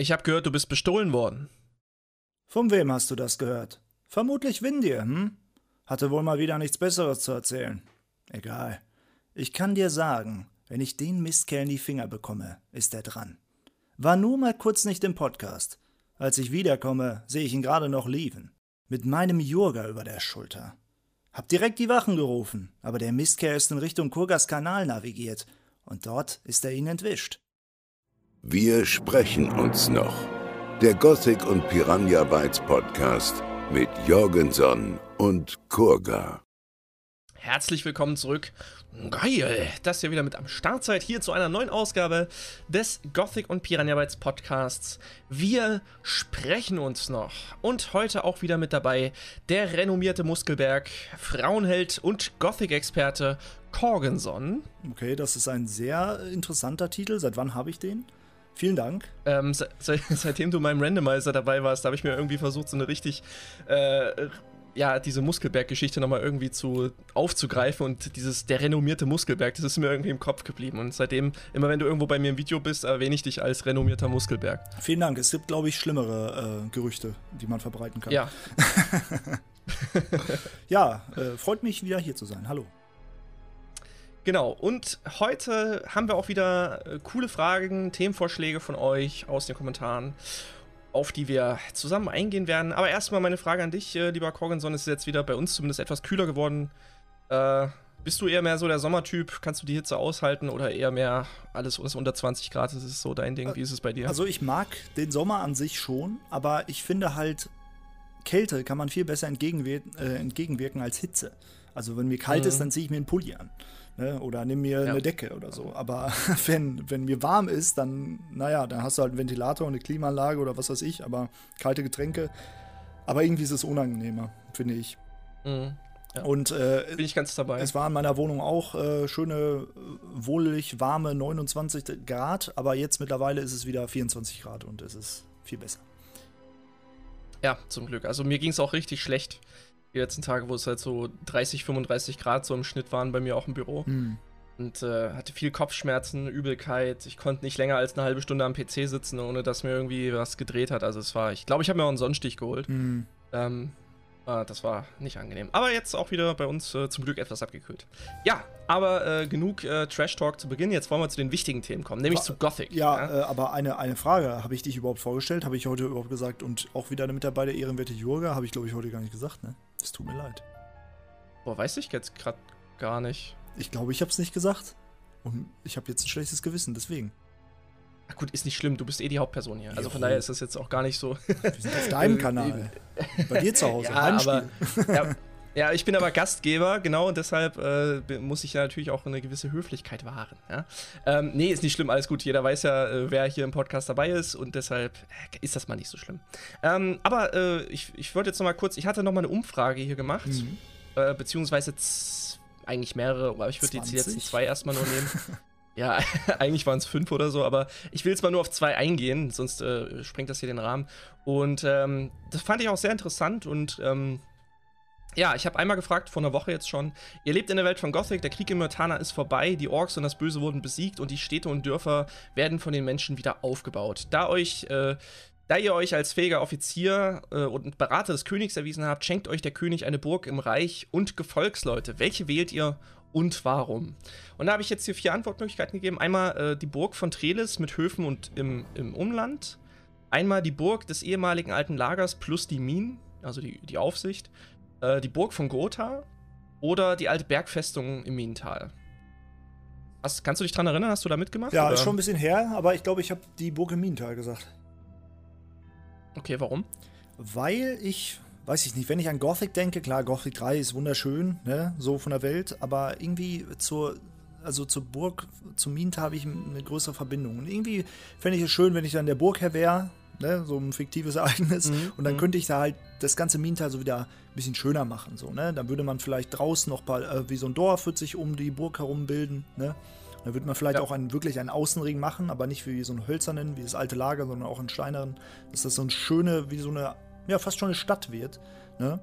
Ich habe gehört, du bist bestohlen worden. Von wem hast du das gehört? Vermutlich Windir, hm? Hatte wohl mal wieder nichts Besseres zu erzählen. Egal. Ich kann dir sagen, wenn ich den Mistkerl in die Finger bekomme, ist er dran. War nur mal kurz nicht im Podcast. Als ich wiederkomme, sehe ich ihn gerade noch liefen. Mit meinem Jurga über der Schulter. Hab direkt die Wachen gerufen, aber der Mistkerl ist in Richtung Kurgas Kanal navigiert. Und dort ist er ihnen entwischt. Wir sprechen uns noch. Der Gothic und Piranha Bytes Podcast mit Jorgenson und Kurga. Herzlich willkommen zurück. Geil, dass ihr wieder mit am Start seid hier zu einer neuen Ausgabe des Gothic und Piranha Bytes Podcasts. Wir sprechen uns noch und heute auch wieder mit dabei der renommierte Muskelberg, Frauenheld und Gothic-Experte Corgenson. Okay, das ist ein sehr interessanter Titel. Seit wann habe ich den? Vielen Dank. Ähm, se seitdem du meinem Randomizer dabei warst, habe ich mir irgendwie versucht, so eine richtig, äh, ja, diese Muskelberg-Geschichte nochmal irgendwie zu aufzugreifen und dieses, der renommierte Muskelberg, das ist mir irgendwie im Kopf geblieben. Und seitdem, immer wenn du irgendwo bei mir im Video bist, erwähne ich dich als renommierter Muskelberg. Vielen Dank. Es gibt, glaube ich, schlimmere äh, Gerüchte, die man verbreiten kann. Ja. ja, äh, freut mich wieder hier zu sein. Hallo. Genau, und heute haben wir auch wieder äh, coole Fragen, Themenvorschläge von euch aus den Kommentaren, auf die wir zusammen eingehen werden. Aber erstmal meine Frage an dich, äh, lieber Corgenson, es ist jetzt wieder bei uns zumindest etwas kühler geworden. Äh, bist du eher mehr so der Sommertyp? Kannst du die Hitze aushalten oder eher mehr alles was unter 20 Grad? Das ist so dein Ding. Wie ist es bei dir? Also ich mag den Sommer an sich schon, aber ich finde halt, Kälte kann man viel besser entgegenwirken, äh, entgegenwirken als Hitze. Also wenn mir kalt mhm. ist, dann ziehe ich mir einen Pulli an. Ne? Oder nimm mir ja. eine Decke oder so. Aber wenn, wenn mir warm ist, dann, naja, dann hast du halt einen Ventilator und eine Klimaanlage oder was weiß ich, aber kalte Getränke. Aber irgendwie ist es unangenehmer, finde ich. Mhm. Ja. Und äh, bin ich ganz dabei. Es war in meiner Wohnung auch äh, schöne, wohlig warme 29 Grad, aber jetzt mittlerweile ist es wieder 24 Grad und es ist viel besser. Ja, zum Glück. Also mir ging es auch richtig schlecht die letzten Tage, wo es halt so 30, 35 Grad so im Schnitt waren bei mir auch im Büro. Mhm. Und äh, hatte viel Kopfschmerzen, Übelkeit. Ich konnte nicht länger als eine halbe Stunde am PC sitzen, ohne dass mir irgendwie was gedreht hat. Also es war, ich glaube, ich habe mir auch einen Sonnenstich geholt. Mhm. Ähm, äh, das war nicht angenehm. Aber jetzt auch wieder bei uns äh, zum Glück etwas abgekühlt. Ja, aber äh, genug äh, Trash Talk zu Beginn. Jetzt wollen wir zu den wichtigen Themen kommen, nämlich War, zu Gothic. Ja, ja? Äh, aber eine, eine Frage. Habe ich dich überhaupt vorgestellt? Habe ich heute überhaupt gesagt? Und auch wieder mit dabei der ehrenwerte Jurga? Habe ich, glaube ich, heute gar nicht gesagt, ne? Es tut mir leid. Boah, weiß ich jetzt gerade gar nicht. Ich glaube, ich habe es nicht gesagt. Und ich habe jetzt ein schlechtes Gewissen, deswegen. Ach gut, ist nicht schlimm, du bist eh die Hauptperson hier. Also von daher ist das jetzt auch gar nicht so. Wir sind auf deinem Kanal. Bei dir zu Hause. Ja, aber, ja, ja, ich bin aber Gastgeber, genau, und deshalb äh, muss ich ja natürlich auch eine gewisse Höflichkeit wahren. Ja? Ähm, nee, ist nicht schlimm, alles gut. Jeder weiß ja, äh, wer hier im Podcast dabei ist und deshalb äh, ist das mal nicht so schlimm. Ähm, aber äh, ich, ich wollte jetzt noch mal kurz, ich hatte noch mal eine Umfrage hier gemacht, mhm. Äh, beziehungsweise eigentlich mehrere, aber ich würde die letzten zwei erstmal nur nehmen. Ja, eigentlich waren es fünf oder so, aber ich will jetzt mal nur auf zwei eingehen, sonst sprengt das hier den Rahmen. Und ähm, das fand ich auch sehr interessant und ähm, ja, ich habe einmal gefragt, vor einer Woche jetzt schon. Ihr lebt in der Welt von Gothic, der Krieg in Myrtana ist vorbei, die Orks und das Böse wurden besiegt und die Städte und Dörfer werden von den Menschen wieder aufgebaut. Da euch, äh, da ihr euch als fähiger Offizier äh, und Berater des Königs erwiesen habt, schenkt euch der König eine Burg im Reich und Gefolgsleute. Welche wählt ihr und warum? Und da habe ich jetzt hier vier Antwortmöglichkeiten gegeben. Einmal äh, die Burg von Trelis mit Höfen und im, im Umland. Einmal die Burg des ehemaligen alten Lagers plus die Minen, also die, die Aufsicht äh, die Burg von Gotha oder die alte Bergfestung im Minental. Was, kannst du dich daran erinnern? Hast du da mitgemacht? Ja, oder? ist schon ein bisschen her, aber ich glaube, ich habe die Burg im Minental gesagt. Okay, warum? Weil ich, weiß ich nicht, wenn ich an Gothic denke, klar, Gothic 3 ist wunderschön, ne, so von der Welt, aber irgendwie zur, also zur Burg, zum Minental habe ich eine größere Verbindung. Und irgendwie fände ich es schön, wenn ich dann der Burgherr wäre ne? so ein fiktives Ereignis. Mhm. Und dann mhm. könnte ich da halt das ganze Minental so wieder ein bisschen schöner machen. So, ne? Dann würde man vielleicht draußen noch mal, äh, wie so ein Dorf wird sich um die Burg herum bilden. Ne? Dann würde man vielleicht ja. auch einen, wirklich einen Außenring machen, aber nicht wie so einen hölzernen, wie das alte Lager, sondern auch einen steineren. Dass das so eine schöne, wie so eine, ja, fast schon eine Stadt wird. Ne?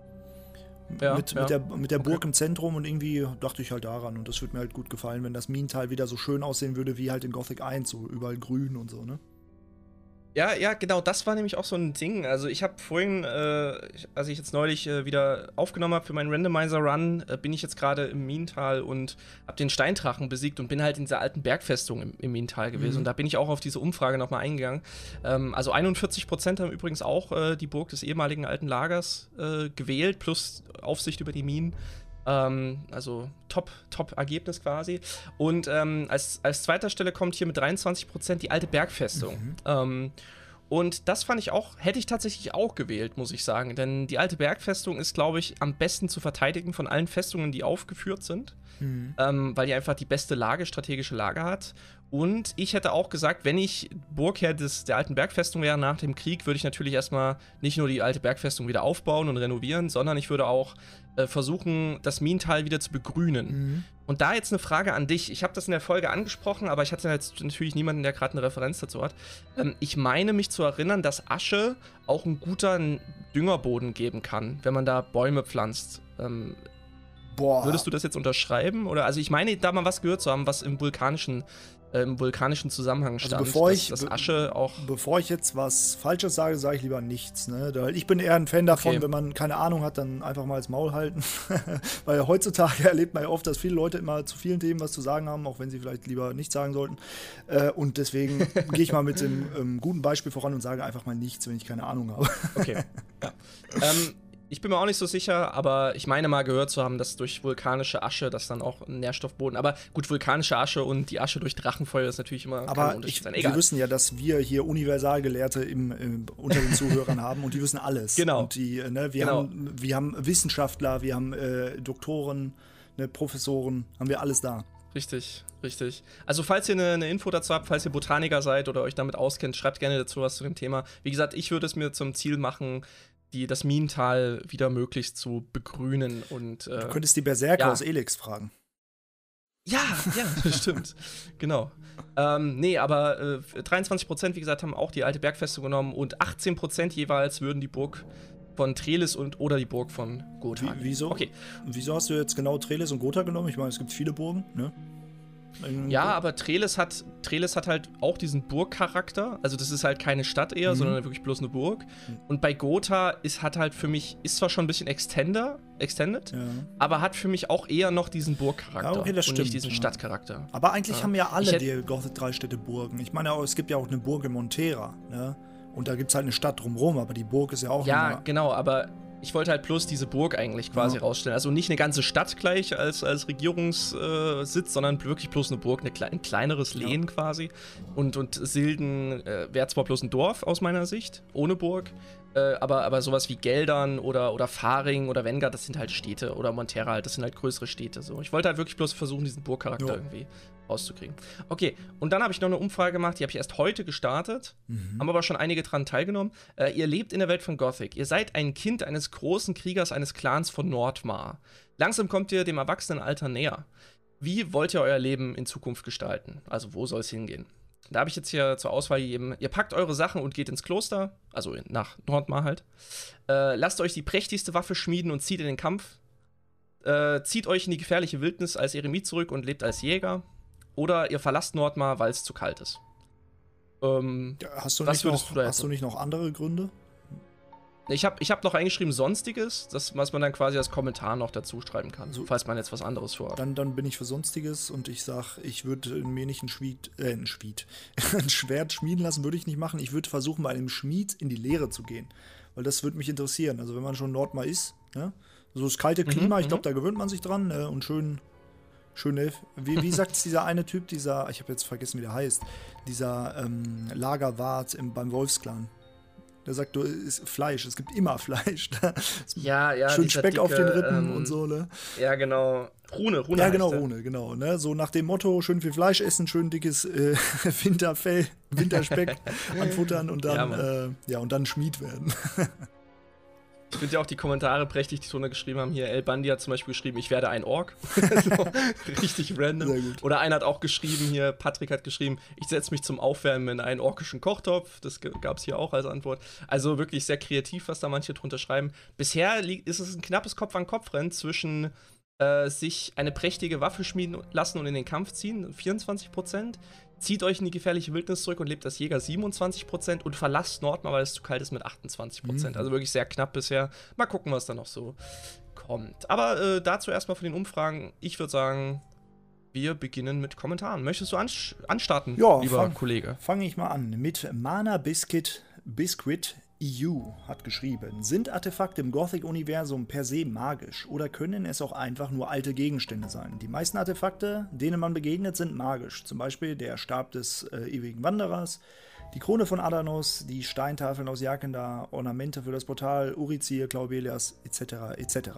Ja, mit, ja. mit, der, mit der Burg okay. im Zentrum und irgendwie dachte ich halt daran. Und das würde mir halt gut gefallen, wenn das Minental wieder so schön aussehen würde wie halt in Gothic 1, so überall grün und so, ne? Ja, ja, genau, das war nämlich auch so ein Ding. Also ich habe vorhin, äh, als ich jetzt neulich äh, wieder aufgenommen habe für meinen Randomizer-Run, äh, bin ich jetzt gerade im Minental und habe den Steindrachen besiegt und bin halt in dieser alten Bergfestung im, im Minental gewesen. Mhm. Und da bin ich auch auf diese Umfrage nochmal eingegangen. Ähm, also 41% haben übrigens auch äh, die Burg des ehemaligen alten Lagers äh, gewählt, plus Aufsicht über die Minen. Ähm, also top, top Ergebnis quasi. Und ähm, als, als zweiter Stelle kommt hier mit 23% die alte Bergfestung. Mhm. Ähm, und das fand ich auch, hätte ich tatsächlich auch gewählt, muss ich sagen. Denn die alte Bergfestung ist, glaube ich, am besten zu verteidigen von allen Festungen, die aufgeführt sind. Mhm. Ähm, weil die einfach die beste Lage, strategische Lage hat. Und ich hätte auch gesagt, wenn ich Burgherr des, der alten Bergfestung wäre nach dem Krieg, würde ich natürlich erstmal nicht nur die alte Bergfestung wieder aufbauen und renovieren, sondern ich würde auch äh, versuchen, das Minental wieder zu begrünen. Mhm. Und da jetzt eine Frage an dich. Ich habe das in der Folge angesprochen, aber ich hatte jetzt natürlich niemanden, der gerade eine Referenz dazu hat. Ähm, ich meine mich zu erinnern, dass Asche auch ein guter Düngerboden geben kann, wenn man da Bäume pflanzt. Ähm, Boah. Würdest du das jetzt unterschreiben? Oder also ich meine, da mal was gehört zu haben, was im vulkanischen im vulkanischen Zusammenhang also stand. Also bevor ich, dass, Asche auch bevor ich jetzt was Falsches sage, sage ich lieber nichts. Ne? Ich bin eher ein Fan davon, okay. wenn man keine Ahnung hat, dann einfach mal ins Maul halten. Weil heutzutage erlebt man ja oft, dass viele Leute immer zu vielen Themen was zu sagen haben, auch wenn sie vielleicht lieber nichts sagen sollten. Äh, und deswegen gehe ich mal mit dem ähm, guten Beispiel voran und sage einfach mal nichts, wenn ich keine Ahnung habe. okay. Ja. ähm, ich bin mir auch nicht so sicher, aber ich meine mal gehört zu haben, dass durch vulkanische Asche das dann auch ein Nährstoffboden. Aber gut, vulkanische Asche und die Asche durch Drachenfeuer ist natürlich immer aber ich, sein. Egal. Wir wissen ja, dass wir hier Universalgelehrte im, im, unter den Zuhörern haben und die wissen alles. Genau. Und die, ne, wir, genau. haben, wir haben Wissenschaftler, wir haben äh, Doktoren, ne, Professoren, haben wir alles da. Richtig, richtig. Also falls ihr eine, eine, Info dazu habt, falls ihr Botaniker seid oder euch damit auskennt, schreibt gerne dazu was zu dem Thema. Wie gesagt, ich würde es mir zum Ziel machen, die, das Minental wieder möglichst zu begrünen und. Äh, du könntest die Berserker ja. aus Elix fragen. Ja, ja, stimmt. genau. Ähm, nee, aber äh, 23%, wie gesagt, haben auch die alte Bergfestung genommen und 18% jeweils würden die Burg von Trelis und oder die Burg von Gotha. Wie, wieso? Okay. Wieso hast du jetzt genau Trelis und Gotha genommen? Ich meine, es gibt viele Burgen, ne? Ja, aber Treles hat, Treles hat halt auch diesen Burgcharakter. Also das ist halt keine Stadt eher, mhm. sondern wirklich bloß eine Burg. Und bei Gotha ist hat halt für mich, ist zwar schon ein bisschen extender, extended, ja. aber hat für mich auch eher noch diesen Burgcharakter ja, okay, das und stimmt, nicht diesen ja. Stadtcharakter. Aber eigentlich haben ja alle die Gothic drei Städte Burgen. Ich meine, es gibt ja auch eine Burg in Montera, ne? Und da gibt es halt eine Stadt drumherum, aber die Burg ist ja auch. Ja, genau, aber ich wollte halt bloß diese Burg eigentlich quasi ja. rausstellen. Also nicht eine ganze Stadt gleich als, als Regierungssitz, sondern wirklich bloß eine Burg, eine, ein kleineres Lehen ja. quasi. Und, und Silden äh, wäre zwar bloß ein Dorf aus meiner Sicht, ohne Burg, äh, aber, aber sowas wie Geldern oder, oder Faring oder Wenger, das sind halt Städte. Oder Montera halt, das sind halt größere Städte. So. Ich wollte halt wirklich bloß versuchen, diesen Burgcharakter ja. irgendwie rauszukriegen. Okay, und dann habe ich noch eine Umfrage gemacht, die habe ich erst heute gestartet, mhm. haben aber schon einige dran teilgenommen. Äh, ihr lebt in der Welt von Gothic. Ihr seid ein Kind eines großen Kriegers eines Clans von Nordmar. Langsam kommt ihr dem Erwachsenenalter näher. Wie wollt ihr euer Leben in Zukunft gestalten? Also wo soll es hingehen? Da habe ich jetzt hier zur Auswahl gegeben, ihr packt eure Sachen und geht ins Kloster, also nach Nordmar halt. Äh, lasst euch die prächtigste Waffe schmieden und zieht in den Kampf. Äh, zieht euch in die gefährliche Wildnis als Eremit zurück und lebt als Jäger. Oder ihr verlasst Nordmar, weil es zu kalt ist. Ähm, ja, hast du, nicht noch, du hast du nicht noch andere Gründe? Ich habe ich hab noch eingeschrieben Sonstiges, das, was man dann quasi als Kommentar noch dazu schreiben kann, also, falls man jetzt was anderes vorhat. Dann, dann bin ich für Sonstiges und ich sag, ich würde mir nicht ein Schmied, äh, ein Schmied, ein Schwert schmieden lassen, würde ich nicht machen. Ich würde versuchen, bei einem Schmied in die Lehre zu gehen, weil das würde mich interessieren. Also wenn man schon Nordmar ist, ne? so das kalte mhm, Klima, mhm, ich glaube, da gewöhnt man sich dran ne? und schön schöne, wie, wie sagt es dieser eine Typ, dieser, ich habe jetzt vergessen, wie der heißt, dieser ähm, Lagerwart im, beim Wolfsklan. Der sagt, du isst Fleisch, es gibt immer Fleisch. ja, ja. Schön Speck dicke, auf den Rippen ähm, und so, ne? Ja, genau. Rune, Rune. Ja, genau, Rune, genau. Ne? So nach dem Motto, schön viel Fleisch essen, schön dickes äh, Winterfell, Winterspeck anfuttern und dann, ja, äh, ja, und dann Schmied werden. Ich finde ja auch die Kommentare prächtig, die drunter geschrieben haben. Hier, El Bandi hat zum Beispiel geschrieben, ich werde ein Ork. so, richtig random. Oder einer hat auch geschrieben, hier, Patrick hat geschrieben, ich setze mich zum Aufwärmen in einen orkischen Kochtopf. Das gab es hier auch als Antwort. Also wirklich sehr kreativ, was da manche drunter schreiben. Bisher ist es ein knappes Kopf-an-Kopf-Rennen zwischen äh, sich eine prächtige Waffe schmieden lassen und in den Kampf ziehen, 24 Prozent. Zieht euch in die gefährliche Wildnis zurück und lebt als Jäger 27% und verlasst Nordmar, weil es zu kalt ist mit 28%. Mhm. Also wirklich sehr knapp bisher. Mal gucken, was da noch so kommt. Aber äh, dazu erstmal von den Umfragen. Ich würde sagen, wir beginnen mit Kommentaren. Möchtest du anstarten, ja, lieber fang, Kollege? Fange ich mal an mit Mana Biscuit Biscuit EU hat geschrieben, sind Artefakte im Gothic-Universum per se magisch oder können es auch einfach nur alte Gegenstände sein? Die meisten Artefakte, denen man begegnet, sind magisch. Zum Beispiel der Stab des äh, ewigen Wanderers, die Krone von Adanos, die Steintafeln aus Jakenda, Ornamente für das Portal, Urizir, Claubelias etc. etc.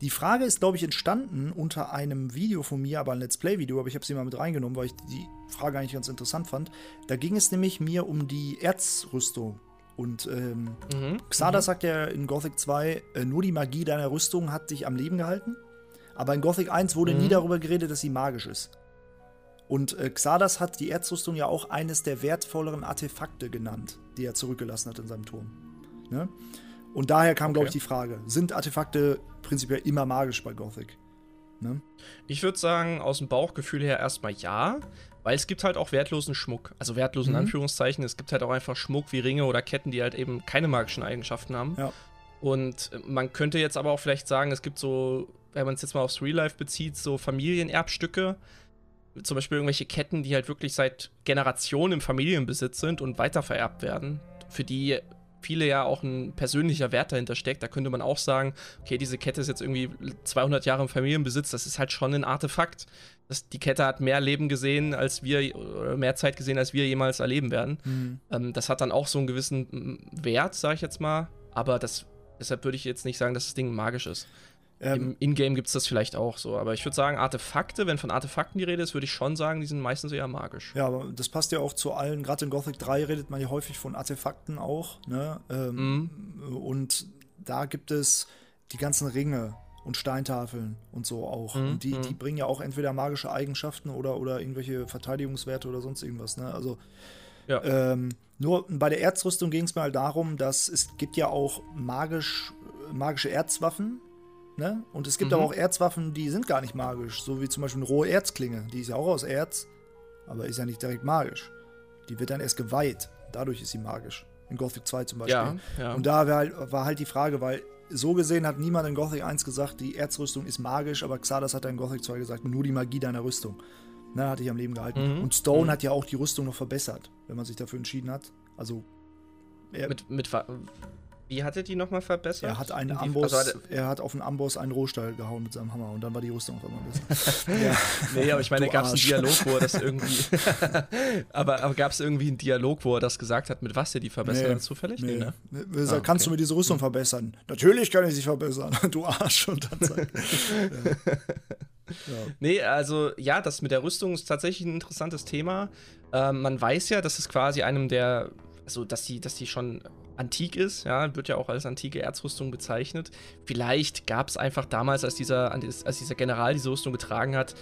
Die Frage ist, glaube ich, entstanden unter einem Video von mir, aber ein Let's Play-Video, aber ich habe sie mal mit reingenommen, weil ich die Frage eigentlich ganz interessant fand. Da ging es nämlich mir um die Erzrüstung und ähm, mhm. Xada mhm. sagt ja in Gothic 2, äh, nur die Magie deiner Rüstung hat dich am Leben gehalten. Aber in Gothic 1 wurde mhm. nie darüber geredet, dass sie magisch ist. Und äh, Xardas hat die Erzrüstung ja auch eines der wertvolleren Artefakte genannt, die er zurückgelassen hat in seinem Turm. Ne? Und daher kam, okay. glaube ich, die Frage: Sind Artefakte prinzipiell immer magisch bei Gothic? Ne? Ich würde sagen, aus dem Bauchgefühl her erstmal ja. Weil es gibt halt auch wertlosen Schmuck. Also wertlosen mhm. Anführungszeichen. Es gibt halt auch einfach Schmuck wie Ringe oder Ketten, die halt eben keine magischen Eigenschaften haben. Ja. Und man könnte jetzt aber auch vielleicht sagen, es gibt so, wenn man es jetzt mal aufs Real Life bezieht, so Familienerbstücke. Zum Beispiel irgendwelche Ketten, die halt wirklich seit Generationen im Familienbesitz sind und weitervererbt werden. Für die viele ja auch ein persönlicher Wert dahinter steckt. Da könnte man auch sagen, okay, diese Kette ist jetzt irgendwie 200 Jahre im Familienbesitz, das ist halt schon ein Artefakt. Das, die Kette hat mehr Leben gesehen, als wir, mehr Zeit gesehen, als wir jemals erleben werden. Mhm. Ähm, das hat dann auch so einen gewissen Wert, sag ich jetzt mal. Aber das, deshalb würde ich jetzt nicht sagen, dass das Ding magisch ist. Ähm, Im Ingame gibt es das vielleicht auch so, aber ich würde sagen, Artefakte, wenn von Artefakten die Rede ist, würde ich schon sagen, die sind meistens eher magisch. Ja, aber das passt ja auch zu allen, gerade in Gothic 3 redet man ja häufig von Artefakten auch, ne? Ähm, mhm. Und da gibt es die ganzen Ringe und Steintafeln und so auch. Mhm. Und die, die mhm. bringen ja auch entweder magische Eigenschaften oder, oder irgendwelche Verteidigungswerte oder sonst irgendwas, ne? Also ja. Ähm, nur bei der Erzrüstung ging es mir halt darum, dass es gibt ja auch magisch, magische Erzwaffen, Ne? Und es gibt mhm. aber auch Erzwaffen, die sind gar nicht magisch, so wie zum Beispiel eine rohe Erzklinge. Die ist ja auch aus Erz, aber ist ja nicht direkt magisch. Die wird dann erst geweiht. Dadurch ist sie magisch. In Gothic 2 zum Beispiel. Ja, ja. Und da war halt, war halt die Frage, weil so gesehen hat niemand in Gothic 1 gesagt, die Erzrüstung ist magisch, aber Xardas hat in Gothic 2 gesagt, nur die Magie deiner Rüstung. Na, hat dich am Leben gehalten. Mhm. Und Stone mhm. hat ja auch die Rüstung noch verbessert, wenn man sich dafür entschieden hat. Also. Mit, mit, wie hat er die nochmal verbessert? Er hat, einen Amboss, also er hat auf den Amboss einen Rohstall gehauen mit seinem Hammer und dann war die Rüstung auf einmal besser. ja. Nee, aber ich meine, gab es einen Dialog, wo er das irgendwie. aber aber gab es irgendwie einen Dialog, wo er das gesagt hat, mit was er die verbessert nee, hat, zufällig? Nee. nee ne? Er sagt, ah, kannst du mir diese Rüstung verbessern? Natürlich kann ich sie verbessern, du Arsch. Und dann sagt, ja. Ja. Nee, also ja, das mit der Rüstung ist tatsächlich ein interessantes Thema. Ähm, man weiß ja, dass es quasi einem der, also dass die, dass die schon antik ist, ja, wird ja auch als antike Erzrüstung bezeichnet. Vielleicht gab es einfach damals, als dieser, als dieser General diese Rüstung getragen hat,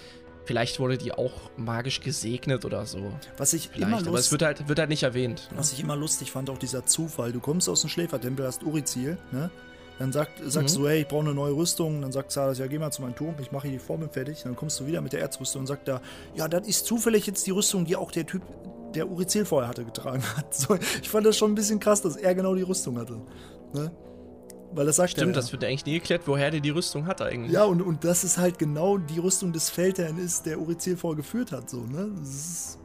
vielleicht wurde die auch magisch gesegnet oder so. Was ich vielleicht, immer lust, aber es wird halt, wird halt nicht erwähnt. Ne? Was ich immer lustig fand, auch dieser Zufall. Du kommst aus dem Schläfertempel, hast Urizil, ne? Dann sagt, sagst mhm. du, hey, ich brauche eine neue Rüstung. Dann sagt Saras, ja, geh mal zu meinem Turm, ich mache hier die Formel fertig. Dann kommst du wieder mit der Erzrüstung und sagt da, ja, das ist zufällig jetzt die Rüstung, die auch der Typ der Urizil vorher hatte, getragen hat. So, ich fand das schon ein bisschen krass, dass er genau die Rüstung hatte. Ne? Weil das sagt Stimmt, er, das wird eigentlich nie geklärt, woher der die Rüstung hat eigentlich. Ja, und, und das ist halt genau die Rüstung des Feldherrn ist, der Urizil vorher geführt hat. So, ne? Das ist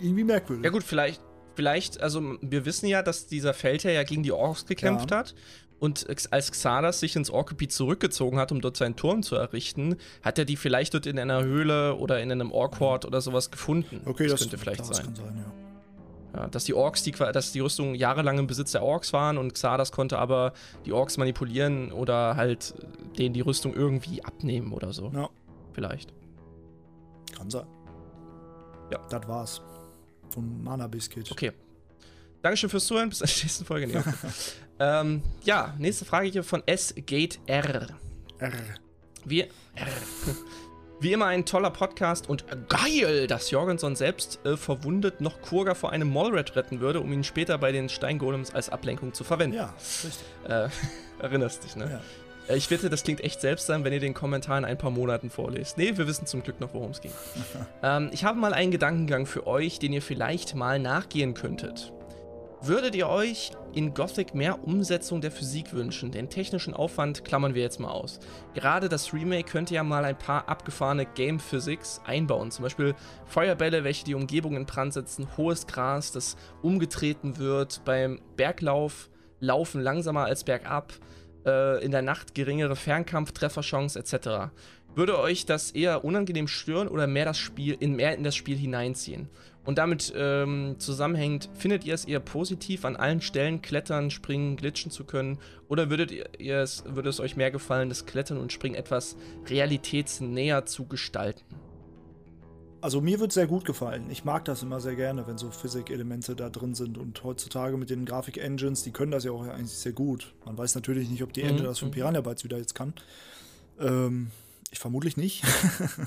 irgendwie merkwürdig. Ja gut, vielleicht, vielleicht, also wir wissen ja, dass dieser Feldherr ja gegen die Orks gekämpft ja. hat. Und als Xardas sich ins Orkgebiet zurückgezogen hat, um dort seinen Turm zu errichten, hat er die vielleicht dort in einer Höhle oder in einem Orkhort oder sowas gefunden. Okay, das, das könnte vielleicht das sein. Kann sein ja. ja. dass die Orks, die, dass die Rüstungen jahrelang im Besitz der Orks waren und Xardas konnte aber die Orks manipulieren oder halt denen die Rüstung irgendwie abnehmen oder so. Ja. Vielleicht. Kann sein. Ja. Das war's. Von Mana Biscuit. Okay. Dankeschön fürs Zuhören. Bis zur nächsten Folge. Nee. Ähm, ja, nächste Frage hier von S-Gate R. R. Wie, R. Wie immer ein toller Podcast und geil, dass Jorgenson selbst äh, verwundet noch Kurga vor einem Mollrat retten würde, um ihn später bei den Steingolems als Ablenkung zu verwenden. Ja, richtig. Äh, erinnerst dich, ne? Ja. Äh, ich wette, das klingt echt seltsam, wenn ihr den Kommentar in ein paar Monaten vorlest. Nee, wir wissen zum Glück noch, worum es ging. ähm, ich habe mal einen Gedankengang für euch, den ihr vielleicht mal nachgehen könntet. Würdet ihr euch in Gothic mehr Umsetzung der Physik wünschen? Den technischen Aufwand klammern wir jetzt mal aus. Gerade das Remake könnte ja mal ein paar abgefahrene Game Physics einbauen. Zum Beispiel Feuerbälle, welche die Umgebung in Brand setzen, hohes Gras, das umgetreten wird, beim Berglauf laufen langsamer als bergab, äh, in der Nacht geringere Fernkampf-Trefferchance etc. Würde euch das eher unangenehm stören oder mehr das Spiel in mehr in das Spiel hineinziehen? Und damit ähm, zusammenhängt, findet ihr es eher positiv, an allen Stellen klettern, springen, glitschen zu können? Oder würdet ihr es, würde es euch mehr gefallen, das Klettern und Springen etwas realitätsnäher zu gestalten? Also mir wird sehr gut gefallen. Ich mag das immer sehr gerne, wenn so Physik-Elemente da drin sind. Und heutzutage mit den Grafik-Engines, die können das ja auch eigentlich sehr gut. Man weiß natürlich nicht, ob die Engine mhm. das von mhm. Piranha Bytes wieder jetzt kann. Ähm, ich vermutlich nicht.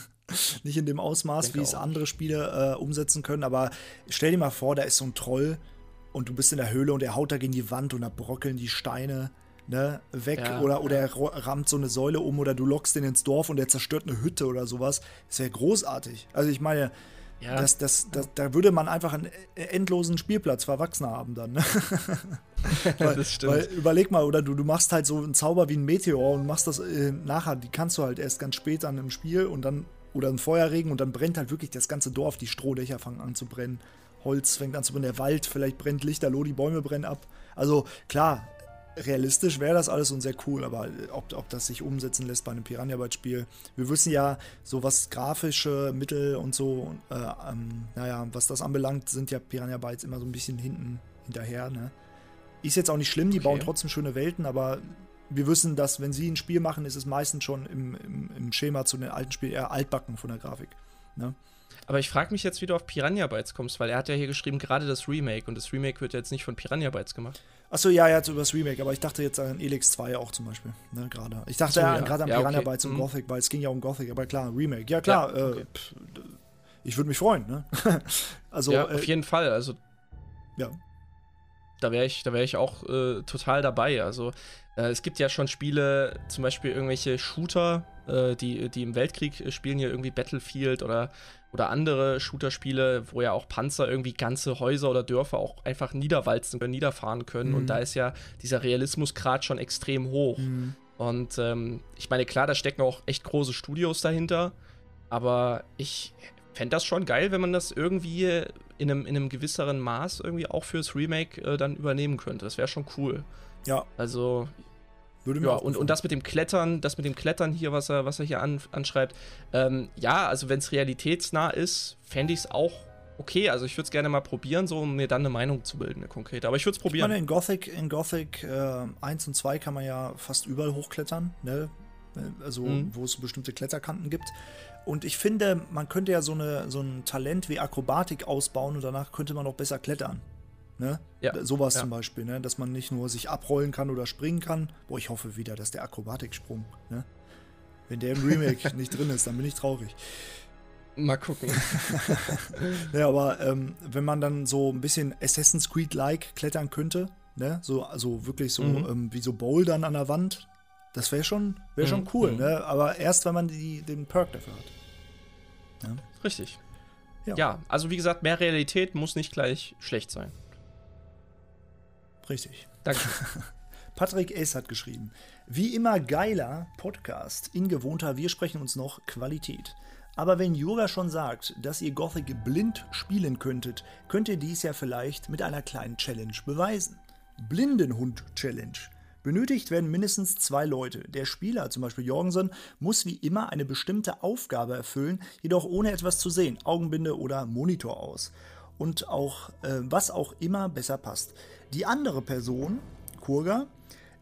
nicht in dem Ausmaß, wie es andere Spiele äh, umsetzen können. Aber stell dir mal vor, da ist so ein Troll und du bist in der Höhle und er haut da gegen die Wand und da brockeln die Steine ne, weg ja, oder, oder er rammt so eine Säule um oder du lockst ihn ins Dorf und er zerstört eine Hütte oder sowas. Das wäre großartig. Also ich meine, ja. das, das, das, da würde man einfach einen endlosen Spielplatz für Erwachsene haben dann. Ne? weil, das stimmt. Weil, überleg mal, oder du, du machst halt so einen Zauber wie ein Meteor und machst das äh, nachher, die kannst du halt erst ganz spät dann im Spiel und dann, oder ein Feuerregen und dann brennt halt wirklich das ganze Dorf, die Strohdächer fangen an zu brennen. Holz fängt an zu brennen, der Wald, vielleicht brennt Lichterloh, die Bäume brennen ab. Also klar, realistisch wäre das alles und sehr cool, aber ob, ob das sich umsetzen lässt bei einem Piranha Bytes Spiel. Wir wissen ja, so was grafische Mittel und so, äh, ähm, naja, was das anbelangt, sind ja Piranha Bytes immer so ein bisschen hinten hinterher. Ne? Ist jetzt auch nicht schlimm, die okay. bauen trotzdem schöne Welten, aber wir wissen, dass wenn sie ein Spiel machen, ist es meistens schon im, im, im Schema zu den alten Spielen eher altbacken von der Grafik. Ne? Aber ich frage mich jetzt, wie du auf Piranha Bytes kommst, weil er hat ja hier geschrieben, gerade das Remake und das Remake wird ja jetzt nicht von Piranha Bytes gemacht. Achso, ja, ja, über das Remake, aber ich dachte jetzt an Elix 2 auch zum Beispiel, ne, gerade. Ich dachte so, ja, gerade an ja, Piranha okay. Bytes und mhm. Gothic, weil es ging ja um Gothic, aber klar, Remake. Ja, klar, ja, okay. äh, pff, ich würde mich freuen, ne? also, ja, auf äh, jeden Fall, also. Ja. Da wäre ich, wär ich auch äh, total dabei. Also, äh, es gibt ja schon Spiele, zum Beispiel irgendwelche Shooter, äh, die, die im Weltkrieg spielen, hier irgendwie Battlefield oder oder andere Shooter-Spiele, wo ja auch Panzer irgendwie ganze Häuser oder Dörfer auch einfach niederwalzen können, niederfahren können. Mhm. Und da ist ja dieser Realismusgrad schon extrem hoch. Mhm. Und ähm, ich meine, klar, da stecken auch echt große Studios dahinter. Aber ich fände das schon geil, wenn man das irgendwie in einem, in einem gewisseren Maß irgendwie auch fürs Remake äh, dann übernehmen könnte. Das wäre schon cool. Ja. Also, würde mir ja, und, und das mit dem Klettern, das mit dem Klettern hier, was er, was er hier an, anschreibt, ähm, ja, also wenn es realitätsnah ist, fände ich es auch okay. Also ich würde es gerne mal probieren, so um mir dann eine Meinung zu bilden, eine konkrete. Aber ich würde es probieren. Ich meine, in Gothic, in Gothic äh, 1 und 2 kann man ja fast überall hochklettern, ne? Also, mhm. wo es bestimmte Kletterkanten gibt. Und ich finde, man könnte ja so, eine, so ein Talent wie Akrobatik ausbauen und danach könnte man auch besser klettern. Ne? Ja. Sowas ja. zum Beispiel, ne? dass man nicht nur sich abrollen kann oder springen kann. Boah, ich hoffe wieder, dass der Akrobatiksprung, ne? wenn der im Remake nicht drin ist, dann bin ich traurig. Mal gucken. ja, aber ähm, wenn man dann so ein bisschen Assassin's Creed-like klettern könnte, ne? so, also wirklich so mhm. ähm, wie so Bouldern an der Wand, das wäre schon, wär mhm. schon cool. Mhm. Ne? Aber erst, wenn man die, den Perk dafür hat. Ja? Richtig. Ja. ja, also wie gesagt, mehr Realität muss nicht gleich schlecht sein. Richtig. Danke. Patrick S. hat geschrieben: Wie immer geiler Podcast in gewohnter Wir sprechen uns noch Qualität. Aber wenn Yoga schon sagt, dass ihr Gothic blind spielen könntet, könnt ihr dies ja vielleicht mit einer kleinen Challenge beweisen. Blindenhund-Challenge. Benötigt werden mindestens zwei Leute. Der Spieler, zum Beispiel Jorgensen, muss wie immer eine bestimmte Aufgabe erfüllen, jedoch ohne etwas zu sehen, Augenbinde oder Monitor aus. Und auch, äh, was auch immer besser passt. Die andere Person, Kurga,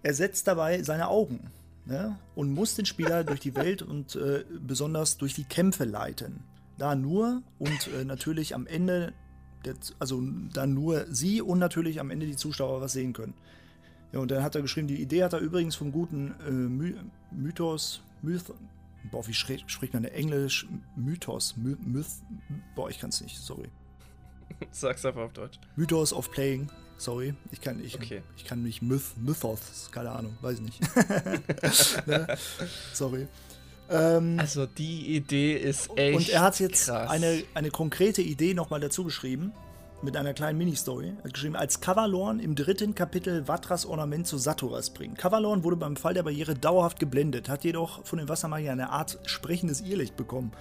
ersetzt dabei seine Augen ne? und muss den Spieler durch die Welt und äh, besonders durch die Kämpfe leiten. Da nur und äh, natürlich am Ende, der, also da nur sie und natürlich am Ende die Zuschauer was sehen können. Ja, und dann hat er geschrieben, die Idee hat er übrigens vom guten äh, My Mythos, Myth, boah, wie spricht man Englisch? Mythos, My Myth, boah, ich kann es nicht, sorry. Sag's einfach auf Deutsch. Mythos of Playing Sorry, ich kann, ich, Okay. ich kann nicht Myth, Mythos, keine Ahnung, weiß nicht. ne? Sorry. Ähm, Also die Idee ist echt und er hat jetzt krass. eine, eine konkrete Idee nochmal dazu geschrieben, mit einer kleinen Mini-Story. Er hat geschrieben, als Kavalorn im dritten Kapitel Vatras Ornament zu Saturas bringt. Kavalorn wurde beim Fall der Barriere dauerhaft geblendet, hat jedoch von den Wassermagiern eine Art sprechendes Irrlicht bekommen,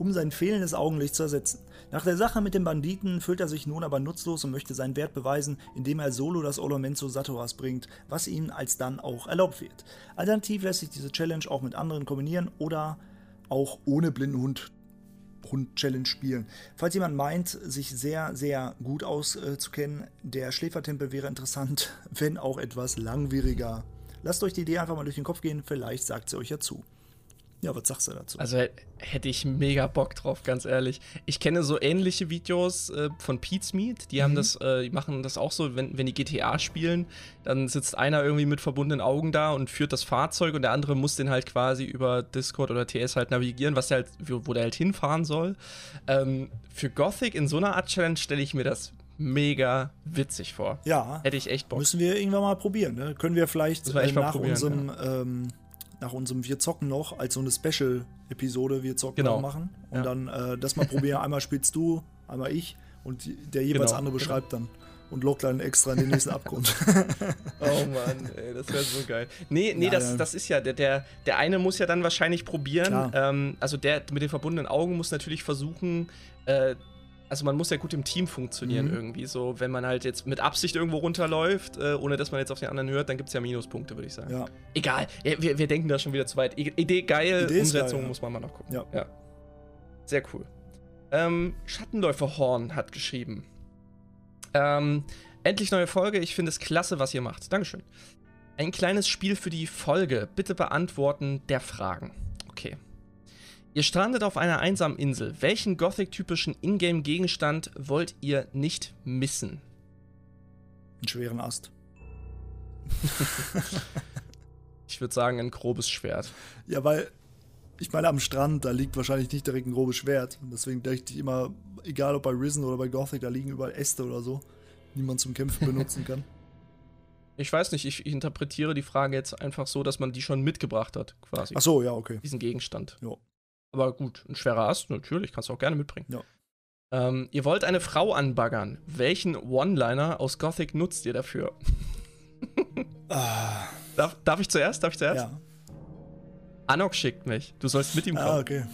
um sein fehlendes Augenlicht zu ersetzen. Nach der Sache mit den Banditen fühlt er sich nun aber nutzlos und möchte seinen Wert beweisen, indem er solo das Ornament zu Saturas bringt, was ihm alsdann auch erlaubt wird. Alternativ lässt sich diese Challenge auch mit anderen kombinieren oder auch ohne Blindenhund Hund-Challenge spielen. Falls jemand meint, sich sehr, sehr gut auszukennen, der Schläfertempel wäre interessant, wenn auch etwas langwieriger. Lasst euch die Idee einfach mal durch den Kopf gehen, vielleicht sagt sie euch ja zu. Ja, was sagst du dazu? Also hä- hätte ich mega Bock drauf, ganz ehrlich. Ich kenne so ähnliche Videos äh, von Pete's Meat. Die haben das, äh, die machen das auch so, wenn, wenn die GTA spielen, dann sitzt einer irgendwie mit verbundenen Augen da und führt das Fahrzeug und der andere muss den halt quasi über Discord oder TS halt navigieren, was der halt, wo, der halt hinfahren soll. Ähm, für Gothic in so einer Art Challenge stelle ich mir das mega witzig vor. ja, Hätte ich echt Bock. müssen wir irgendwann mal probieren. Ne? Können wir vielleicht äh, nach, probieren, unserem, ähm, nach unserem Wir zocken noch als so eine Special-Episode Wir zocken Genau. noch machen und Ja. dann äh, das mal probieren. einmal spielst du, einmal ich und der jeweils Genau, andere genau. beschreibt dann und lockt dann extra in den nächsten Abgrund. Oh Mann, ey, das wäre so geil. Nee, nee, Ja, das, ja. das ist ja, der, der, der eine muss ja dann wahrscheinlich probieren. Ähm, also der mit den verbundenen Augen muss natürlich versuchen, äh, also man muss ja gut im Team funktionieren Mhm. irgendwie. So, wenn man halt jetzt mit Absicht irgendwo runterläuft, äh, ohne dass man jetzt auf den anderen hört, dann gibt es ja Minuspunkte, würde ich sagen. ja. Egal, ja, wir, wir denken da schon wieder zu weit. I- Idee geil, Idee Umsetzung geil, ja. muss man mal noch gucken. Ja. ja. Sehr cool. Ähm, Schattenläufer hat geschrieben. Ähm, endlich neue Folge. Ich finde es klasse, was ihr macht. Dankeschön. Ein kleines Spiel für die Folge. Bitte beantworten der Fragen. Okay. Ihr strandet auf einer einsamen Insel. Welchen Gothic-typischen Ingame-Gegenstand wollt ihr nicht missen? Einen schweren Ast. Ich würde sagen, ein grobes Schwert. Ja, weil ich meine, am Strand, da liegt wahrscheinlich nicht direkt ein grobes Schwert. Deswegen dachte ich immer, egal ob bei Risen oder bei Gothic, da liegen überall Äste oder so, die man zum Kämpfen benutzen kann. Ich weiß nicht, ich, ich interpretiere die Frage jetzt einfach so, dass man die schon mitgebracht hat, quasi. Ach so, ja, okay. Diesen Gegenstand. Ja. Aber gut, ein schwerer Ast, natürlich, kannst du auch gerne mitbringen. Ja. Ähm, ihr wollt eine Frau anbaggern. Welchen One-Liner aus Gothic nutzt ihr dafür? Ah, Darf, darf ich zuerst? Darf ich zuerst? ja. Anok schickt mich. Du sollst mit ihm kommen. Ah, okay.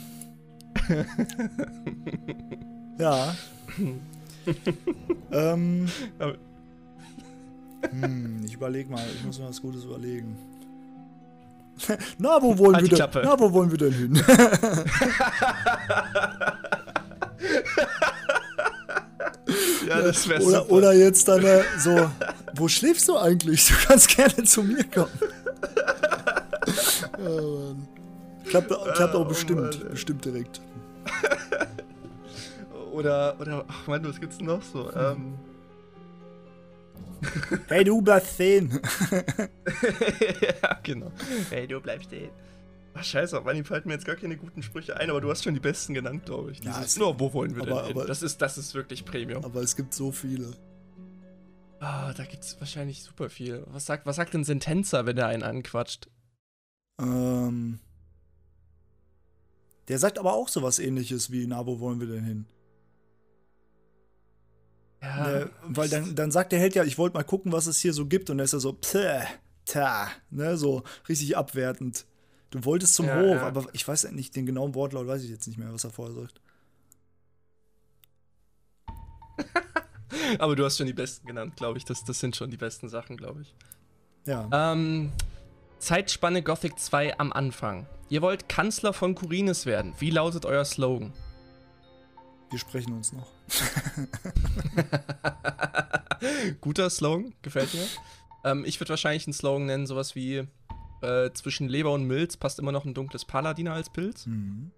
ja. ähm. Hm, ich überlege mal, ich muss mir was Gutes überlegen. Na, wo wollen Halt wir denn? Na, wo wollen wir denn hin? Ja, das wäre oder, oder jetzt dann äh, so, wo schläfst du eigentlich? Du kannst gerne zu mir kommen. oh. Klappt, klappt auch Oh, bestimmt, Mann, bestimmt direkt. Oder, oder, ach Mann, was gibt's denn noch so? Ähm, Hey, du bleibst stehen. ja, genau. Hey, du bleibst stehen. Ach, scheiße, Mann, fallen mir jetzt gar keine guten Sprüche ein, aber du hast schon die besten genannt, glaube ich. Ja, Dieses, es- nur, wo wollen wir aber- denn hin? aber- Das ist, das ist wirklich Premium. Aber es gibt so viele. Ah, da gibt's wahrscheinlich super viel. Was sagt, was sagt denn Sentenza, wenn er einen anquatscht? Ähm, der sagt aber auch sowas ähnliches wie, na, wo wollen wir denn hin? Ja, ne, weil dann, dann sagt der Held ja, ich wollte mal gucken, was es hier so gibt. Und er ist ja so, ptäh, ta, ne, so richtig abwertend. Du wolltest zum Ja, Hof, ja. aber ich weiß nicht, den genauen Wortlaut weiß ich jetzt nicht mehr, was er vorher sagt. aber du hast schon die besten genannt, glaube ich. Das, das sind schon die besten Sachen, glaube ich. Ja. Ähm, Zeitspanne Gothic 2 am Anfang. Ihr wollt Kanzler von Kurines werden. Wie lautet euer Slogan? Wir sprechen uns noch. Guter Slogan, gefällt mir. Ähm, ich würde wahrscheinlich einen Slogan nennen, sowas wie äh, zwischen Leber und Milz passt immer noch ein dunkles Paladiner als Pilz. Mhm.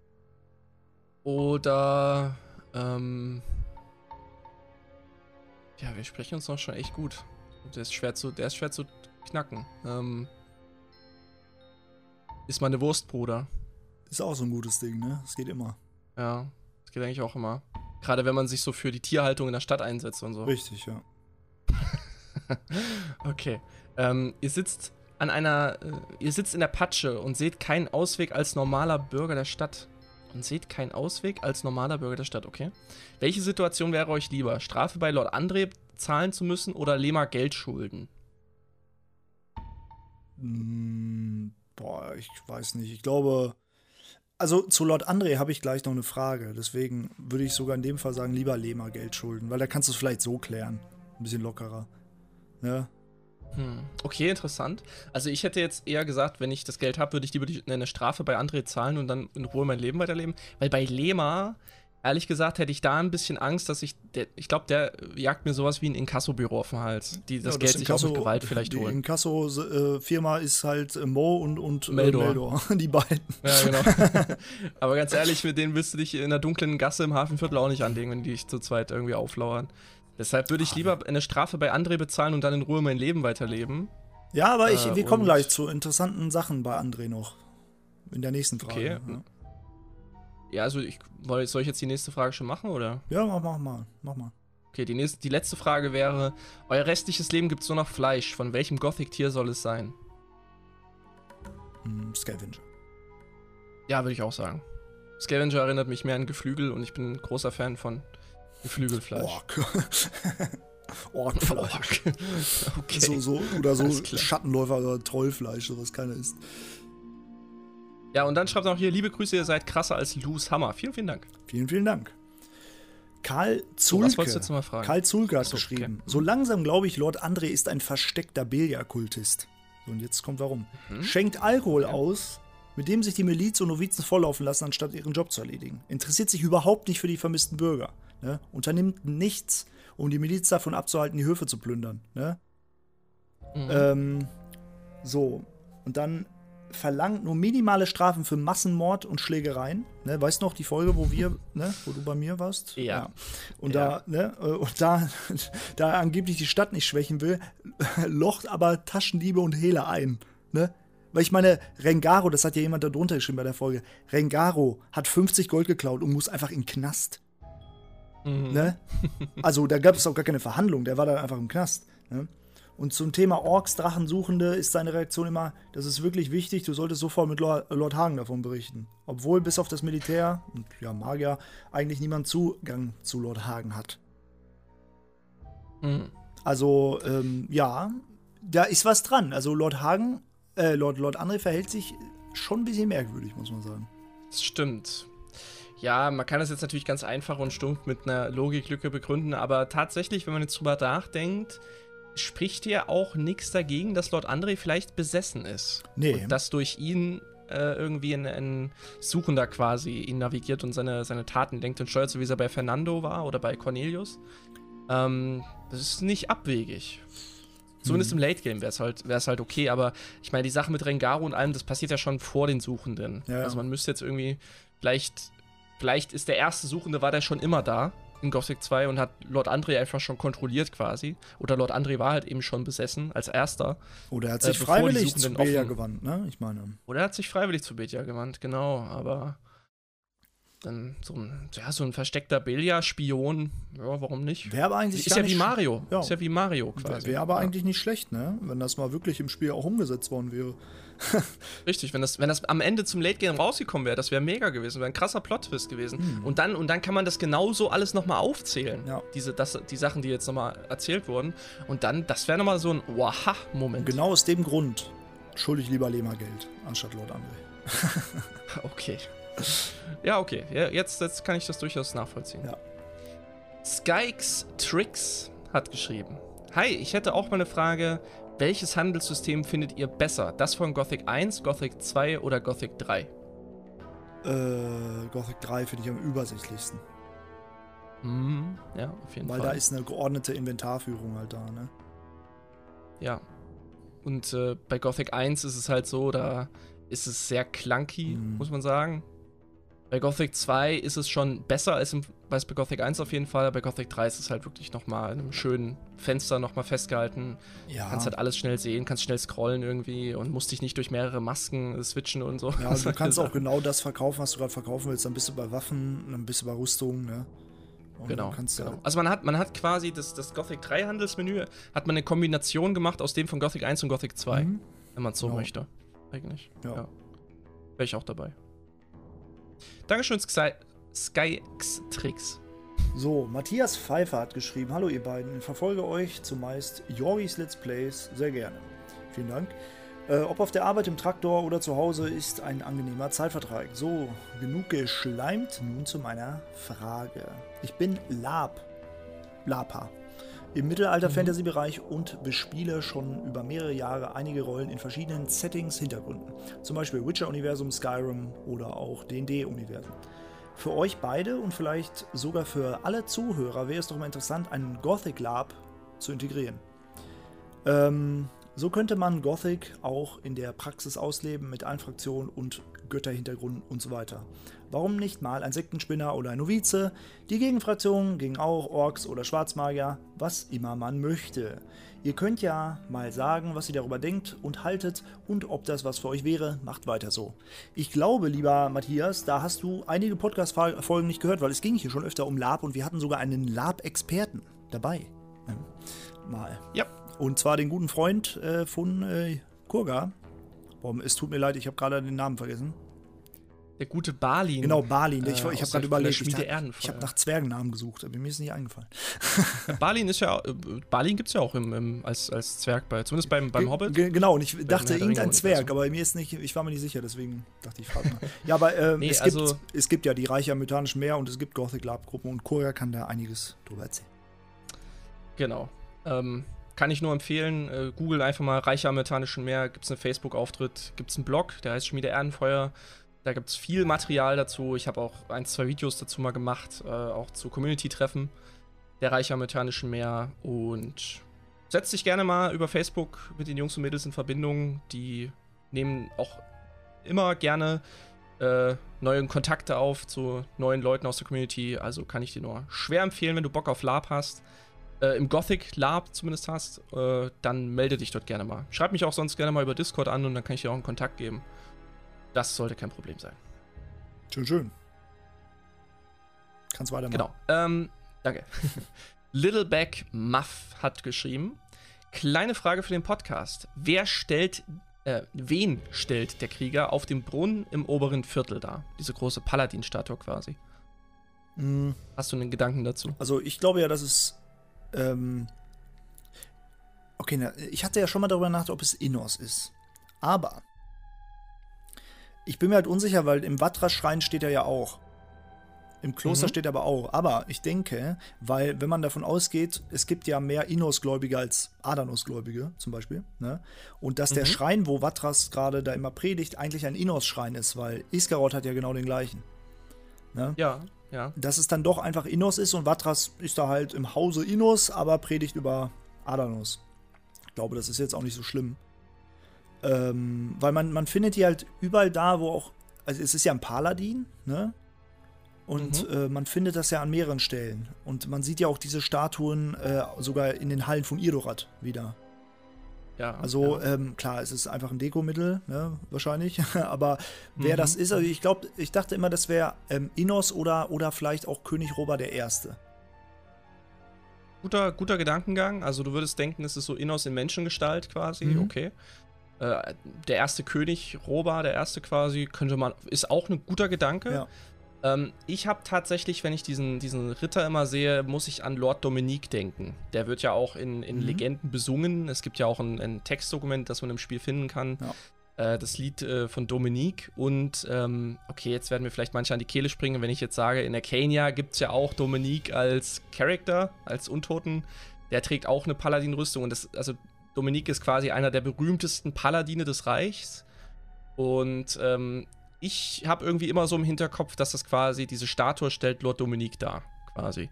Oder ähm, ja, wir sprechen uns noch schon echt gut. Der ist schwer zu, der ist schwer zu knacken. Ähm, ist meine Wurst, Bruder. Ist auch so ein gutes Ding, ne? Es geht immer. Ja, das geht eigentlich auch immer. Gerade wenn man sich so für die Tierhaltung in der Stadt einsetzt und so. Richtig, ja. okay. Ähm, ihr sitzt an einer, äh, ihr sitzt in der Patsche und seht keinen Ausweg als normaler Bürger der Stadt. Und seht keinen Ausweg als normaler Bürger der Stadt, okay? Welche Situation wäre euch lieber? Strafe bei Lord André zahlen zu müssen oder Lema Geld schulden? Hm, boah, ich weiß nicht. Ich glaube, also zu Lord André habe ich gleich noch eine Frage. Deswegen würde ich sogar in dem Fall sagen, lieber Lema Geld schulden, weil da kannst du es vielleicht so klären. Ein bisschen lockerer. Ne? Hm. Okay, interessant. Also ich hätte jetzt eher gesagt, wenn ich das Geld habe, würde ich lieber eine Strafe bei André zahlen und dann in Ruhe mein Leben weiterleben. Weil bei Lema, ehrlich gesagt, hätte ich da ein bisschen Angst, dass ich, der, ich glaube, der jagt mir sowas wie ein Inkassobüro auf den Hals, die das, ja, das Geld Inkasso, sich auch mit Gewalt vielleicht holen. Die Inkasso-Firma ist halt äh, Mo und, und äh, Meldor. Meldor, die beiden. Ja, genau. Aber ganz ehrlich, mit denen wirst du dich in der dunklen Gasse im Hafenviertel auch nicht anlegen, wenn die dich zu zweit irgendwie auflauern. Deshalb würde ich lieber eine Strafe bei André bezahlen und dann in Ruhe mein Leben weiterleben. Ja, aber ich, äh, wir kommen gleich zu interessanten Sachen bei André noch. In der nächsten Frage. Okay. Ja, ja also ich, soll ich jetzt die nächste Frage schon machen, oder? Ja, mach, mach mal. Mach mal. Okay, die, nächste, die letzte Frage wäre: Euer restliches Leben gibt es nur noch Fleisch. Von welchem Gothic-Tier soll es sein? Mm, Scavenger. Ja, würde ich auch sagen. Scavenger erinnert mich mehr an Geflügel und ich bin ein großer Fan von Geflügelfleisch. Ork. Orkfleisch. Ork. okay. So, so, oder so Schattenläufer oder Trollfleisch, was keiner isst. Ja, und dann schreibt er noch hier, liebe Grüße, ihr seid krasser als Lou's Hammer. Vielen, vielen Dank. Vielen, vielen Dank. Karl Zulke. Was wolltest du jetzt mal fragen? Karl Zulke hat so, geschrieben. Okay. So langsam glaube ich, Lord André ist ein versteckter Belia-Kultist. Und jetzt kommt warum. Mhm. Schenkt Alkohol ja. aus, mit dem sich die Miliz und Novizen volllaufen lassen, anstatt ihren Job zu erledigen. Interessiert sich überhaupt nicht für die vermissten Bürger. Ne? Unternimmt nichts, um die Miliz davon abzuhalten, die Höfe zu plündern. Ne? Mhm. Ähm, so, und dann verlangt nur minimale Strafen für Massenmord und Schlägereien. Ne, weißt du noch die Folge, wo wir, ne, wo du bei mir warst? Ja. ja. Und ja. da, ne, äh, und da, da angeblich die Stadt nicht schwächen will, locht aber Taschendiebe und Hehler ein. Ne? Weil ich meine, Rengaro, das hat ja jemand da drunter geschrieben bei der Folge, Rengaro hat 50 Gold geklaut und muss einfach in den Knast. Mhm. Ne? Also da gab es auch gar keine Verhandlung, der war dann einfach im Knast. Ne? Und zum Thema Orks, Drachensuchende ist seine Reaktion immer, das ist wirklich wichtig, du solltest sofort mit Lord, Hagen davon berichten. Obwohl bis auf das Militär und ja, Magier eigentlich niemand Zugang zu Lord Hagen hat. Mhm. Also, ähm, ja, da ist was dran. Also Lord Hagen, äh, Lord, Lord André verhält sich schon ein bisschen merkwürdig, muss man sagen. Das stimmt. Ja, man kann das jetzt natürlich ganz einfach und stumpf mit einer Logiklücke begründen, aber tatsächlich, wenn man jetzt drüber nachdenkt, spricht ja auch nichts dagegen, dass Lord André vielleicht besessen ist. Nee. Und dass durch ihn äh, irgendwie ein, ein, Suchender quasi ihn navigiert und seine, seine Taten lenkt und steuert, so wie es er bei Fernando war oder bei Cornelius. Ähm, das ist nicht abwegig. Zumindest hm. im Late Game wäre es halt, halt okay, aber ich meine, die Sache mit Rengaro und allem, das passiert ja schon vor den Suchenden. Ja. Also man müsste jetzt irgendwie vielleicht Vielleicht ist der erste Suchende, war der schon immer da in Gothic 2 und hat Lord André einfach schon kontrolliert quasi. Oder Lord André war halt eben schon besessen als erster. Oder er hat sich äh, freiwillig zu Beja gewandt, ne? Ich meine. Oder er hat sich freiwillig zu Beja gewandt, genau. Aber dann so ein, ja, so ein versteckter Belia-Spion, ja, warum nicht? Wäre aber eigentlich Ist ja wie Mario. Ja. Ist ja wie Mario quasi. Wäre aber ja. eigentlich nicht schlecht, ne? Wenn das mal wirklich im Spiel auch umgesetzt worden wäre. Richtig, wenn das, wenn das am Ende zum Late Game rausgekommen wäre, das wäre mega gewesen, wäre ein krasser Plot-Twist gewesen. Hm. Und, dann, und dann kann man das genauso alles nochmal aufzählen. Ja. Diese, das, die Sachen, die jetzt nochmal erzählt wurden. Und dann, das wäre nochmal so ein Waha-Moment. Genau aus dem Grund schulde ich lieber Lema Geld, anstatt Lord André. okay. Ja, okay. Ja, jetzt, jetzt kann ich das durchaus nachvollziehen. Ja. Skykes Tricks hat geschrieben. Hi, ich hätte auch mal eine Frage. Welches Handelssystem findet ihr besser? Das von Gothic 1, Gothic 2 oder Gothic 3? Äh, Gothic 3 finde ich am übersichtlichsten. Mhm, ja, auf jeden Weil Fall. Weil da ist eine geordnete Inventarführung halt da, ne? Ja. Und äh, bei Gothic 1 ist es halt so, da ist es sehr clunky, mhm. muss man sagen. Bei Gothic 2 ist es schon besser als, im, bei Gothic 1 auf jeden Fall. Bei Gothic 3 ist es halt wirklich nochmal in einem schönen Fenster nochmal festgehalten. Ja. Kannst halt alles schnell sehen, kannst schnell scrollen irgendwie und musst dich nicht durch mehrere Masken switchen und so. Ja, also du kannst auch genau das verkaufen, was du gerade verkaufen willst. Dann bist du bei Waffen, dann bist du bei Rüstung, ne? Und Genau, genau. Also man hat, man hat quasi das, das Gothic 3 Handelsmenü, hat man eine Kombination gemacht aus dem von Gothic 1 und Gothic 2, Mhm. wenn man es so Genau. möchte. Eigentlich. Ja. Wäre ich auch dabei. Dankeschön, Sky, Skyx Tricks. So, Matthias Pfeiffer hat geschrieben: Hallo, ihr beiden. Ich verfolge euch zumeist Jorgis Let's Plays sehr gerne. Vielen Dank. Äh, ob auf der Arbeit, im Traktor oder zu Hause, ist ein angenehmer Zeitvertrag. So, genug geschleimt. Nun zu meiner Frage. Ich bin Lab. Lapa. Im Mittelalter-Fantasy-Bereich und bespiele schon über mehrere Jahre einige Rollen in verschiedenen Settings, Hintergründen. Zum Beispiel Witcher-Universum, Skyrim oder auch D&D-Universum. Für euch beide und vielleicht sogar für alle Zuhörer wäre es doch mal interessant, einen Gothic Lab zu integrieren. Ähm, so könnte man Gothic auch in der Praxis ausleben mit allen Fraktionen und Götterhintergründen und so weiter. Warum nicht mal ein Sektenspinner oder ein Novize? Die Gegenfraktionen gegen auch Orks oder Schwarzmagier, was immer man möchte. Ihr könnt ja mal sagen, was ihr darüber denkt und haltet und ob das was für euch wäre, macht weiter so. Ich glaube, lieber Matthias, da hast du einige Podcast-Folgen nicht gehört, weil es ging hier schon öfter um Lab und wir hatten sogar einen Lab-Experten dabei. Mal. Ja. Und zwar den guten Freund äh, von äh, Kurga. Boah, es tut mir leid, ich habe gerade den Namen vergessen. Der gute Balin. Genau, Balin. Äh, Ich, ich aus habe gerade überlegt. Ich, ich habe nach Zwergennamen gesucht, aber mir ist nicht eingefallen. Balin ist ja. äh, Balin gibt es ja auch im, im, als, als Zwerg bei. Zumindest beim, beim Hobbit. ge- Genau, und ich dachte irgendein. Zwerg, aber mir ist nicht, ich war mir nicht sicher, deswegen dachte ich, frage mal. Ja, aber ähm, Nee, es, gibt, also- es gibt ja die Reiche am Mythanischen Meer und es gibt Gothic Lab Gruppen und Kurga kann da einiges drüber erzählen. Genau. Ähm, kann ich nur empfehlen. Äh, Google einfach mal Reiche am Methanischen Meer. Gibt es einen Facebook-Auftritt, gibt es einen Blog, der heißt Schmiede Erdenfeuer. Da gibt es viel Material dazu. Ich habe auch ein, zwei Videos dazu mal gemacht, äh, auch zu Community-Treffen der Reiche am Methanischen Meer. Und setzt dich gerne mal über Facebook mit den Jungs und Mädels in Verbindung. Die nehmen auch immer gerne äh, neue Kontakte auf zu neuen Leuten aus der Community. Also kann ich dir nur schwer empfehlen, wenn du Bock auf Lab hast äh, im Gothic Lab zumindest hast, äh, dann melde dich dort gerne mal. Schreib mich auch sonst gerne mal über Discord an und dann kann ich dir auch einen Kontakt geben. Das sollte kein Problem sein. Schön, schön. Kannst weitermachen. Genau. Ähm, danke. Littleback Muff hat geschrieben: Kleine Frage für den Podcast. Wer stellt, äh, wen stellt der Krieger auf dem Brunnen im oberen Viertel dar? Diese große Paladin-Statue quasi. Mm, Hast du einen Gedanken dazu? Also ich glaube ja, dass es. Ähm, okay, na, ich hatte ja schon mal darüber nachgedacht, ob es Innos ist. Aber ich bin mir halt unsicher, weil im Vatra-Schrein steht er ja auch. Im Kloster Mhm. steht er aber auch. Aber ich denke, weil, wenn man davon ausgeht, es gibt ja mehr Innos-Gläubige als Adanos-Gläubige, zum Beispiel. Ne? Und dass der Mhm. Schrein, wo Vatras gerade da immer predigt, eigentlich ein Innos-Schrein ist, weil Iskaroth hat ja genau den gleichen. Ne? Ja, ja. dass es dann doch einfach Innos ist und Vatras ist da halt im Hause Innos, aber predigt über Adanos. Ich glaube, das ist jetzt auch nicht so schlimm. Ähm, weil man, man findet die halt überall da, wo auch. Also es ist ja ein Paladin, ne? Und Mhm. äh, man findet das ja an mehreren Stellen. Und man sieht ja auch diese Statuen äh, sogar in den Hallen von Irdorat wieder. ja Also ja. ähm, klar, es ist einfach ein Dekomittel, ne, wahrscheinlich. Aber wer Mhm. das ist, also ich glaube, ich dachte immer, das wäre ähm, Innos oder, oder vielleicht auch König Robert I. Guter, guter Gedankengang. Also du würdest denken, es ist so Innos in Menschengestalt quasi, Mhm. okay. Äh, der erste König, Roba, der erste quasi, könnte man, ist auch ein guter Gedanke. Ja. Ähm, ich habe tatsächlich, wenn ich diesen, diesen Ritter immer sehe, muss ich an Lord Dominique denken. Der wird ja auch in, in Mhm. Legenden besungen. Es gibt ja auch ein, ein Textdokument, das man im Spiel finden kann. Äh, das Lied äh, von Dominique. Und ähm, okay, jetzt werden mir vielleicht manche an die Kehle springen, wenn ich jetzt sage, in Arcania gibt es ja auch Dominique als Charakter, als Untoten. Der trägt auch eine Paladin-Rüstung. Und das, also Dominique ist quasi einer der berühmtesten Paladine des Reichs. Und ähm, ich habe irgendwie immer so im Hinterkopf, dass das quasi, diese Statue stellt Lord Dominique dar, quasi.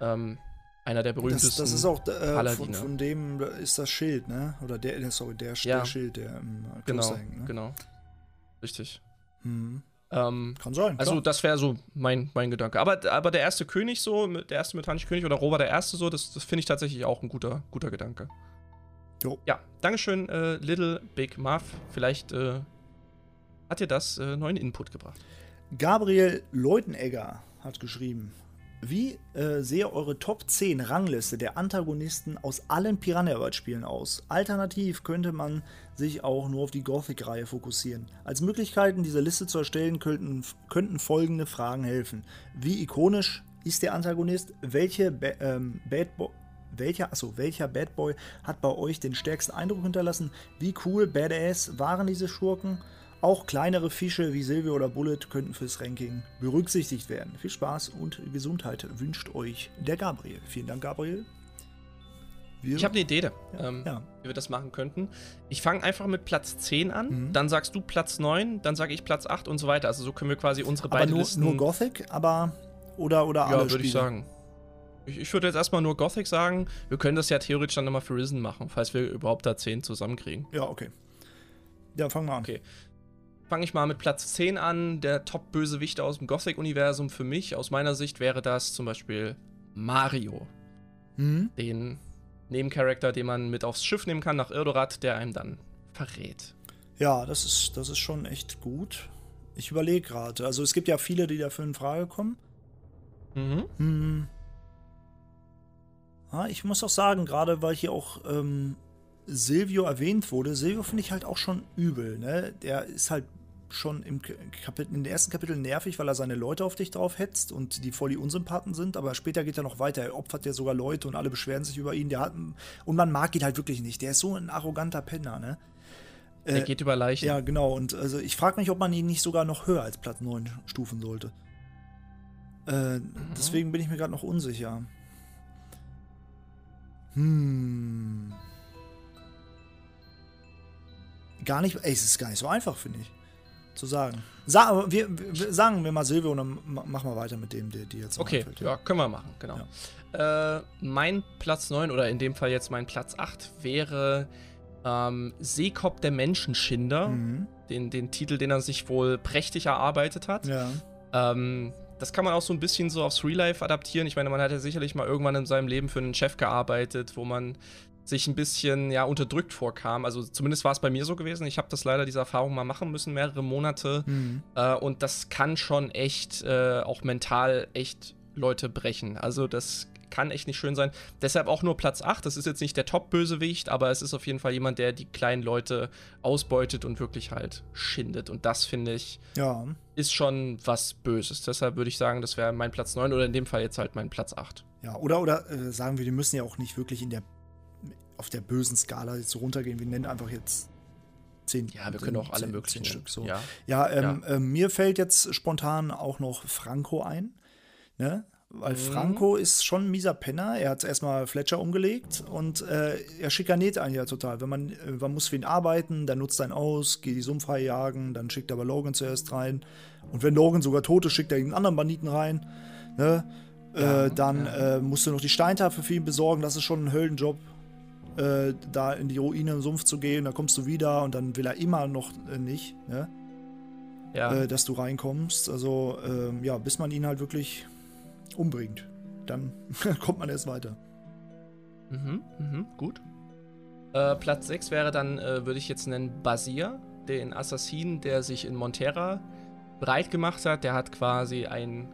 Ähm, einer der Das, berühmtesten. das ist auch äh, von, von dem ist das Schild, ne? Oder der, der- sorry, der, Ja. der Schild, der im äh, Genau, Kloster hängt, ne? genau. Richtig. Hm. Ähm, Kann sein. Also, klar. das wäre so mein, mein Gedanke. Aber, aber der erste König, so, der erste mechanische König oder Robert der Erste, so, das, das finde ich tatsächlich auch ein guter, guter Gedanke. Jo. Ja, Dankeschön, äh, Little Big Muff. Vielleicht äh, hat dir das äh, neuen Input gebracht. Gabriel Leutenegger hat geschrieben: Wie äh, sehe eure Top 10 Rangliste der Antagonisten aus allen Piranha Bytes Spielen aus? Alternativ könnte man sich auch nur auf die Gothic-Reihe fokussieren. Als Möglichkeiten, diese Liste zu erstellen, könnten, könnten folgende Fragen helfen. Wie ikonisch ist der Antagonist? Welche ba ähm, Bad Boy welcher, achso, welcher Bad Boy hat bei euch den stärksten Eindruck hinterlassen? Wie cool, badass waren diese Schurken? Auch kleinere Fische wie Silvio oder Bullet könnten fürs Ranking berücksichtigt werden. Viel Spaß und Gesundheit wünscht euch der Gabriel. Vielen Dank, Gabriel. Wir ich habe eine Idee, ja, ähm, ja. wie wir das machen könnten. Ich fange einfach mit Platz 10 an, mhm. dann sagst du Platz 9, dann sage ich Platz 8 und so weiter. Also so können wir quasi unsere aber beiden nur, Listen... nur Gothic, aber oder, oder alle Ja, würde ich sagen. Ich, ich würde jetzt erstmal nur Gothic sagen. Wir können das ja theoretisch dann nochmal für Risen machen, falls wir überhaupt da 10 zusammenkriegen. Ja, okay. Ja, fangen wir an. Okay fange ich mal mit Platz 10 an. Der Top-Bösewicht aus dem Gothic-Universum für mich, aus meiner Sicht, wäre das zum Beispiel Mario. Mhm. Den Nebencharakter, den man mit aufs Schiff nehmen kann nach Irdorat, der einem dann verrät. Ja, das ist, das ist schon echt gut. Ich überlege gerade. Also es gibt ja viele, die dafür in Frage kommen. Mhm. Hm. Ja, ich muss auch sagen, gerade weil hier auch ähm, Silvio erwähnt wurde, Silvio finde ich halt auch schon übel. Ne? Der ist halt schon im Kapitel, in den ersten Kapiteln nervig, weil er seine Leute auf dich drauf hetzt und die voll die Unsympathen sind, aber später geht er noch weiter. Er opfert ja sogar Leute und alle beschweren sich über ihn. Der hat, und man mag ihn halt wirklich nicht. Der ist so ein arroganter Penner, ne? Er äh, geht über Leichen. Ja, genau. Und also ich frage mich, ob man ihn nicht sogar noch höher als Platz 9 stufen sollte. Äh, mhm. Deswegen bin ich mir gerade noch unsicher. Hm. Gar nicht, ey, es ist gar nicht so einfach, finde ich zu sagen. Sa wir, wir, sagen wir mal Silvio und dann machen wir weiter mit dem, der dir jetzt Okay, einfällt, ja. ja. können wir machen, genau. Ja. Äh, mein Platz 9 oder in dem Fall jetzt mein Platz 8 wäre ähm, Seekop der Menschenschinder. Mhm. Den, den Titel, den er sich wohl prächtig erarbeitet hat. Ja. Ähm, das kann man auch so ein bisschen so aufs Real Life adaptieren. Ich meine, man hat ja sicherlich mal irgendwann in seinem Leben für einen Chef gearbeitet, wo man sich ein bisschen ja unterdrückt vorkam. Also zumindest war es bei mir so gewesen. Ich habe das leider diese Erfahrung mal machen müssen, mehrere Monate. Mhm. Äh, und das kann schon echt äh, auch mental echt Leute brechen. Also das kann echt nicht schön sein. Deshalb auch nur Platz 8. Das ist jetzt nicht der Top-Bösewicht, aber es ist auf jeden Fall jemand, der die kleinen Leute ausbeutet und wirklich halt schindet. Und das finde ich ja. ist schon was Böses. Deshalb würde ich sagen, das wäre mein Platz 9 oder in dem Fall jetzt halt mein Platz 8. Ja, oder, oder äh, sagen wir, die müssen ja auch nicht wirklich in der auf der bösen Skala jetzt so runtergehen. Wir nennen einfach jetzt zehn. Ja, wir können auch alle möglichen Stück. So. Ja, ja, ähm, ja. Äh, mir fällt jetzt spontan auch noch Franco ein. Ne? Weil mhm. Franco ist schon ein mieser Penner. Er hat erstmal Fletcher umgelegt und äh, er schikaniert einen ja total. Wenn man, äh, man muss für ihn arbeiten, dann nutzt er ihn aus, geht die Sumpfhai jagen, dann schickt er aber Logan zuerst rein. Und wenn Logan sogar tot ist, schickt er einen anderen Banditen rein. Ne? Ja, äh, dann ja. äh, musst du noch die Steintafel für ihn besorgen. Das ist schon ein Höllenjob äh, da in die Ruine im Sumpf zu gehen, da kommst du wieder und dann will er immer noch äh, nicht, ne? ja. Äh, dass du reinkommst. Also, ähm, ja, bis man ihn halt wirklich umbringt. Dann kommt man erst weiter. Mhm, mhm, gut. Äh, Platz 6 wäre dann, äh, würde ich jetzt nennen, Basir, den Assassinen, der sich in Montera breit gemacht hat. Der hat quasi ein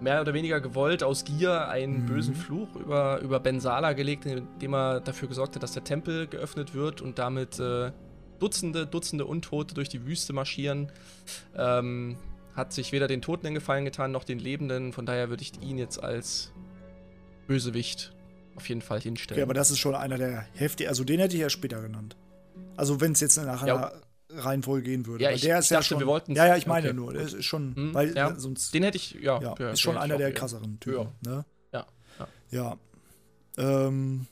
mehr oder weniger gewollt aus Gier einen mhm. bösen Fluch über, über Bensala gelegt, indem er dafür gesorgt hat, dass der Tempel geöffnet wird und damit äh, Dutzende, Dutzende Untote durch die Wüste marschieren. Ähm, hat sich weder den Toten einen Gefallen getan, noch den Lebenden. Von daher würde ich ihn jetzt als Bösewicht auf jeden Fall hinstellen. Okay, aber das ist schon einer der heftigen. Also den hätte ich ja später genannt. Also wenn es jetzt nachher ja. Reihenfolge gehen würde. Ja, ich, der ist ich ja dachte, schon, wir wollten Ja, ja, ich meine okay. nur, der ist schon, hm, weil ja. sonst den hätte ich ja, ja, ja ist schon einer der krasseren Typen, ne? Ja. Ja. Ja. Ähm,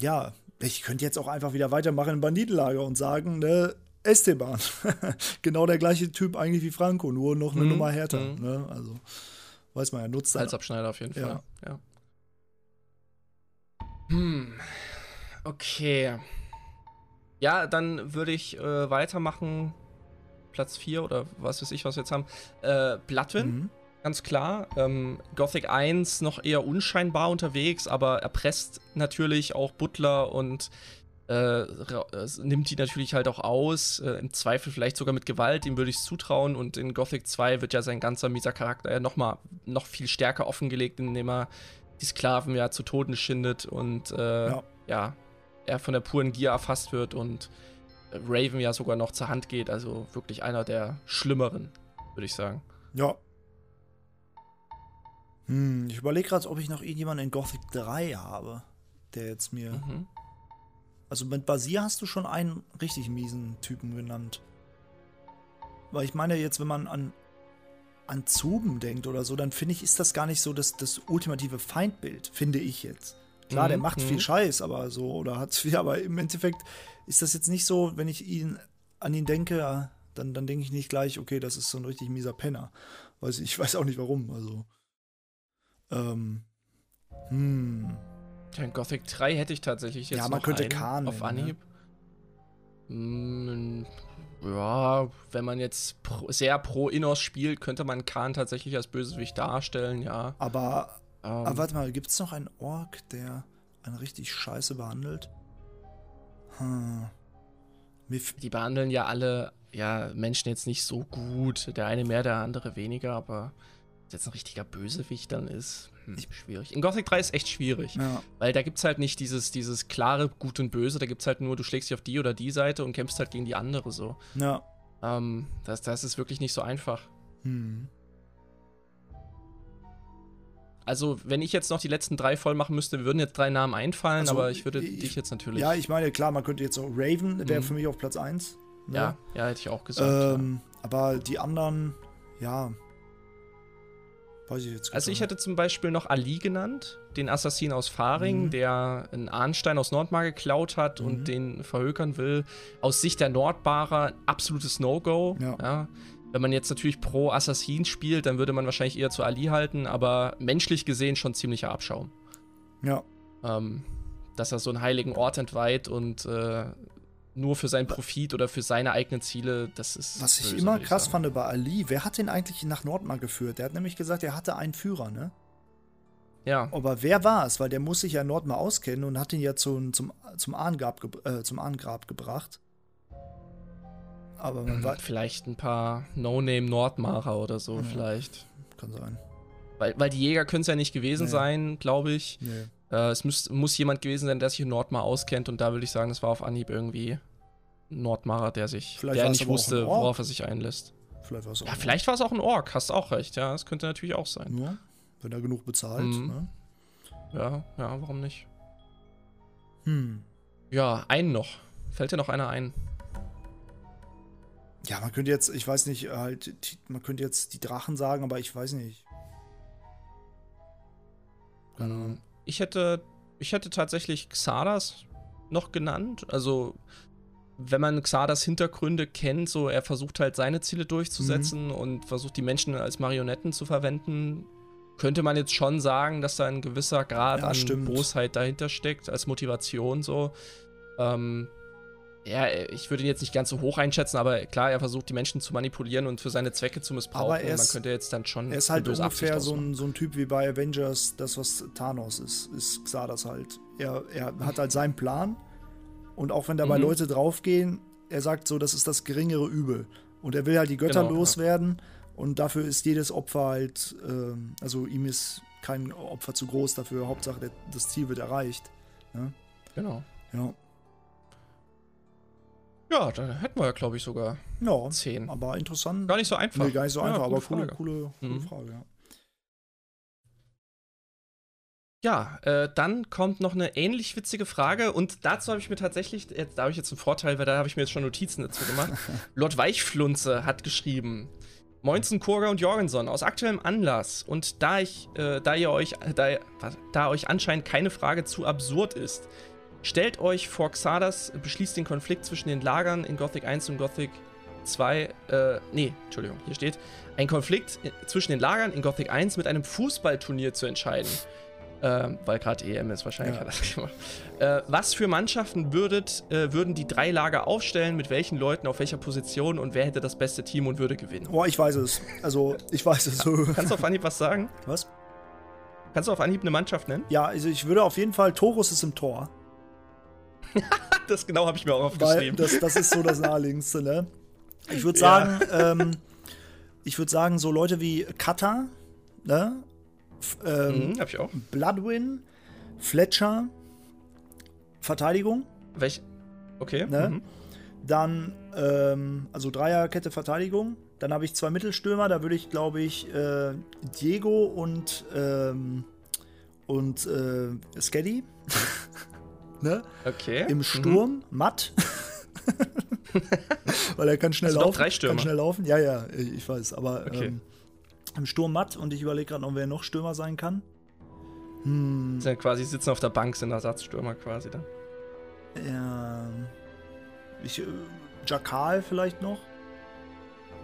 ja, ich könnte jetzt auch einfach wieder weitermachen im Banditenlager und sagen, ne, Esteban. genau der gleiche Typ eigentlich wie Franco, nur noch eine mhm. Nummer härter, mhm. ne? Also weiß man ja, nutzt Als Abschneider auf jeden Fall. Ja. Hm. Okay. Ja, dann würde ich äh, weitermachen. Platz 4 oder was weiß ich, was wir jetzt haben. Äh, Bloodwin, mhm. ganz klar. Ähm, Gothic 1 noch eher unscheinbar unterwegs, aber erpresst natürlich auch Butler und äh, nimmt die natürlich halt auch aus, äh, im Zweifel vielleicht sogar mit Gewalt, dem würde ich es zutrauen. Und in Gothic 2 wird ja sein ganzer mieser Charakter ja noch mal noch viel stärker offengelegt, indem er die Sklaven ja zu Toten schindet und äh, ja. ja. er von der puren Gier erfasst wird und Raven ja sogar noch zur Hand geht. Also wirklich einer der schlimmeren, würde ich sagen. Ja. Hm, ich überlege gerade, ob ich noch irgendjemanden in Gothic 3 habe, der jetzt mir. Mhm. Also mit Basir hast du schon einen richtig miesen Typen genannt. Weil ich meine, jetzt, wenn man an, an Zuben denkt oder so, dann finde ich, ist das gar nicht so das, das ultimative Feindbild, finde ich jetzt. Klar, mhm, der macht viel mhm. Scheiß, aber so, oder hat viel, aber im Endeffekt ist das jetzt nicht so, wenn ich ihn an ihn denke, dann, dann denke ich nicht gleich, okay, das ist so ein richtig mieser Penner. Weiß ich, ich weiß auch nicht warum, also. Ähm. Hm. In Gothic 3 hätte ich tatsächlich jetzt ja, man könnte einen Khan auf ne? Anhieb. Ne? ja, wenn man jetzt pro, sehr pro Innos spielt, könnte man Khan tatsächlich als Bösewicht darstellen, ja. Aber, ähm, aber warte mal, gibt es noch einen Ork, der einen richtig scheiße behandelt? Hm. Die behandeln ja alle ja, Menschen jetzt nicht so gut. Der eine mehr, der andere weniger, aber jetzt ein richtiger Bösewicht dann ist, hm, schwierig. In Gothic 3 ist echt schwierig. Ja. Weil da gibt es halt nicht dieses, dieses klare Gut und Böse, da gibt es halt nur, du schlägst dich auf die oder die Seite und kämpfst halt gegen die andere so. Ja. Ähm, das, das ist wirklich nicht so einfach. Hm. Also, wenn ich jetzt noch die letzten drei voll machen müsste, würden jetzt drei Namen einfallen, also, aber ich würde ich, dich jetzt natürlich. Ja, ich meine, klar, man könnte jetzt so Raven, wäre mhm. für mich auf Platz 1. Ne? Ja, ja, hätte ich auch gesagt. Ähm, ja. Aber die anderen, ja, Weiß ich jetzt also ich hätte zum Beispiel noch Ali genannt, den Assassin aus Faring, mhm. der einen Ahnstein aus Nordmar geklaut hat mhm. und den verhökern will. Aus Sicht der Nordbarer absolutes No-Go. Ja. ja. Wenn man jetzt natürlich pro Assassin spielt, dann würde man wahrscheinlich eher zu Ali halten, aber menschlich gesehen schon ziemlicher Abschaum. Ja. Ähm, dass er so einen heiligen Ort entweiht und äh, nur für seinen Profit oder für seine eigenen Ziele, das ist. Was ich immer krass ich fand bei Ali, wer hat den eigentlich nach Nordmar geführt? Der hat nämlich gesagt, er hatte einen Führer, ne? Ja. Aber wer war es? Weil der muss sich ja Nordmar auskennen und hat ihn ja zum, zum, zum, Ahngrab, äh, zum Ahngrab gebracht. Aber man hm, Vielleicht ein paar No-Name-Nordmarer oder so, ja, vielleicht. Kann sein. Weil, weil die Jäger können es ja nicht gewesen nee. sein, glaube ich. Nee. Äh, es muss, muss jemand gewesen sein, der sich in Nordmar auskennt und da würde ich sagen, das war auf Anhieb irgendwie ein Nordmarer, der sich, vielleicht der nicht wusste, worauf er sich einlässt. Vielleicht war es auch Ja, vielleicht war es auch ein Ork, hast auch recht, ja, das könnte natürlich auch sein. Ja, wenn er genug bezahlt, mhm. ne? Ja, ja, warum nicht? Hm. Ja, einen noch. Fällt dir noch einer ein? Ja, man könnte jetzt, ich weiß nicht, halt, man könnte jetzt die Drachen sagen, aber ich weiß nicht. Keine Ahnung ich hätte, ich hätte tatsächlich Xardas noch genannt. Also, wenn man Xardas Hintergründe kennt, so er versucht halt seine Ziele durchzusetzen mhm. und versucht die Menschen als Marionetten zu verwenden, könnte man jetzt schon sagen, dass da ein gewisser Grad ja, an stimmt. Bosheit dahinter steckt, als Motivation so. Ähm, ja, ich würde ihn jetzt nicht ganz so hoch einschätzen, aber klar, er versucht die Menschen zu manipulieren und für seine Zwecke zu missbrauchen. Aber er ist, man könnte jetzt dann schon. Er ist halt ungefähr so ein, so ein Typ wie bei Avengers, das, was Thanos ist, ist Xardas halt. Er, er hat halt seinen Plan und auch wenn dabei mhm. Leute draufgehen, er sagt so, das ist das geringere Übel. Und er will halt die Götter genau, loswerden ja. und dafür ist jedes Opfer halt, äh, also ihm ist kein Opfer zu groß dafür, Hauptsache der, das Ziel wird erreicht. Ne? Genau. Ja. Ja, da hätten wir ja, glaube ich, sogar ja, zehn. Aber interessant. Gar nicht so einfach. Nee, gar nicht so einfach, ja, aber coole, coole, coole mhm. Frage, ja. Ja, äh, dann kommt noch eine ähnlich witzige Frage und dazu habe ich mir tatsächlich, jetzt, da habe ich jetzt einen Vorteil, weil da habe ich mir jetzt schon Notizen dazu gemacht. Lord Weichflunze hat geschrieben, Moinzen, Kurga und Jorgenson, aus aktuellem Anlass und da ich, äh, da ihr euch, da, da euch anscheinend keine Frage zu absurd ist, Stellt euch vor, Xardas beschließt den Konflikt zwischen den Lagern in Gothic 1 und Gothic 2. Äh, nee, Entschuldigung, hier steht. Ein Konflikt zwischen den Lagern in Gothic 1 mit einem Fußballturnier zu entscheiden. Ähm, weil gerade EM ist, wahrscheinlich ja. hat das gemacht. Äh, was für Mannschaften würdet, äh, würden die drei Lager aufstellen? Mit welchen Leuten, auf welcher Position und wer hätte das beste Team und würde gewinnen? Boah, ich weiß es. Also, ich weiß es. Kannst du auf Anhieb was sagen? Was? Kannst du auf Anhieb eine Mannschaft nennen? Ja, also ich würde auf jeden Fall, Torus ist im Tor. das genau habe ich mir auch aufgeschrieben. das, das ist so das Naheliegendste, ne? Ich würde sagen, ähm, ich würde sagen, so Leute wie Kata, ne? F ähm, mhm, habe ich auch. Bloodwin, Fletcher, Verteidigung, Welch? Okay. Ne? Mhm. dann, ähm, also Dreierkette Verteidigung. Dann habe ich zwei Mittelstürmer, da würde ich, glaube ich, äh, Diego und, ähm, und äh, Skeddy. ne? Okay. Im Mhm. Sturm, Matt. Weil er kann schnell Also laufen. drei Stürmer. Kann schnell laufen. Ja, ja, ich weiß. Aber Okay. ähm, im Sturm Matt und ich überlege gerade noch, wer noch Stürmer sein kann. Sind ja quasi sitzen auf der Bank, sind Ersatzstürmer quasi dann. Ja. Ich, äh, Jakal vielleicht noch.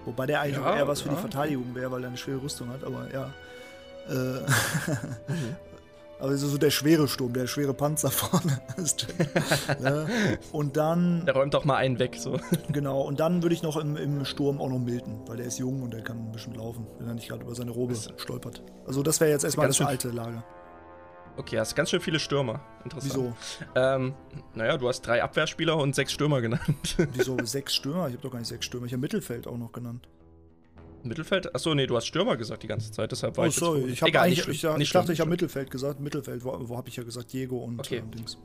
Wobei der eigentlich Ja, eher was für ja. die Verteidigung wäre, weil er eine schwere Rüstung hat, aber ja. Äh, Mhm. Aber es ist so der schwere Sturm, der schwere Panzer vorne. ist ja. Und dann, Der räumt doch mal einen weg, so. genau, und dann würde ich noch im, im Sturm auch noch Milton, weil der ist jung und der kann ein bisschen laufen, wenn er nicht gerade über seine Robe Ist- stolpert. Also das wäre jetzt erstmal das alte Lager. Okay, hast ganz schön viele Stürmer. Interessant. Wieso? Ähm, naja, du hast drei Abwehrspieler und sechs Stürmer genannt. Wieso sechs Stürmer? Ich habe doch gar nicht sechs Stürmer. Ich habe Mittelfeld auch noch genannt. Mittelfeld? Achso, nee, du hast Stürmer gesagt die ganze Zeit, deshalb war Oh, ich sorry. Ich, hab Egal, nicht ich, ich nicht dachte, schlimm, ich habe Mittelfeld gesagt. Mittelfeld, wo, wo habe ich ja gesagt? Diego und Okay. ähm, Dings.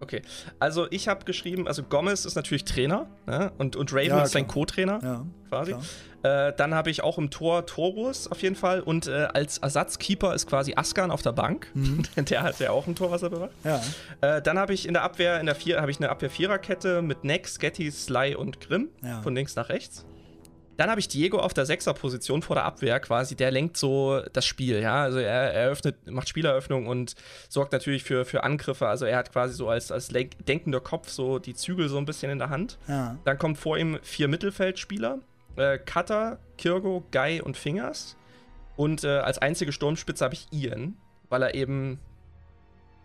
Okay, also ich habe geschrieben, also Gomez ist natürlich Trainer ne? und, und Raven Ja, ist sein. Co-Trainer Ja, quasi. Äh, dann habe ich auch im Tor Torus auf jeden Fall und äh, als Ersatzkeeper ist quasi Askan auf der Bank. Mhm. der hat ja auch ein Torwasser bewacht. Ja. Äh, dann habe ich in der Abwehr, in der vier, habe ich eine Abwehr-Viererkette mit Nex, Getty, Sly und Grimm Ja. von links nach rechts. Dann habe ich Diego auf der Sechser-Position vor der Abwehr quasi. Der lenkt so das Spiel, ja. Also er eröffnet, macht Spieleröffnung und sorgt natürlich für, für Angriffe. Also er hat quasi so als, als denkender Kopf so die Zügel so ein bisschen in der Hand. Ja. Dann kommt vor ihm vier Mittelfeldspieler: äh, Cutter, Kirgo, Guy und Fingers. Und äh, als einzige Sturmspitze habe ich Ian, weil er eben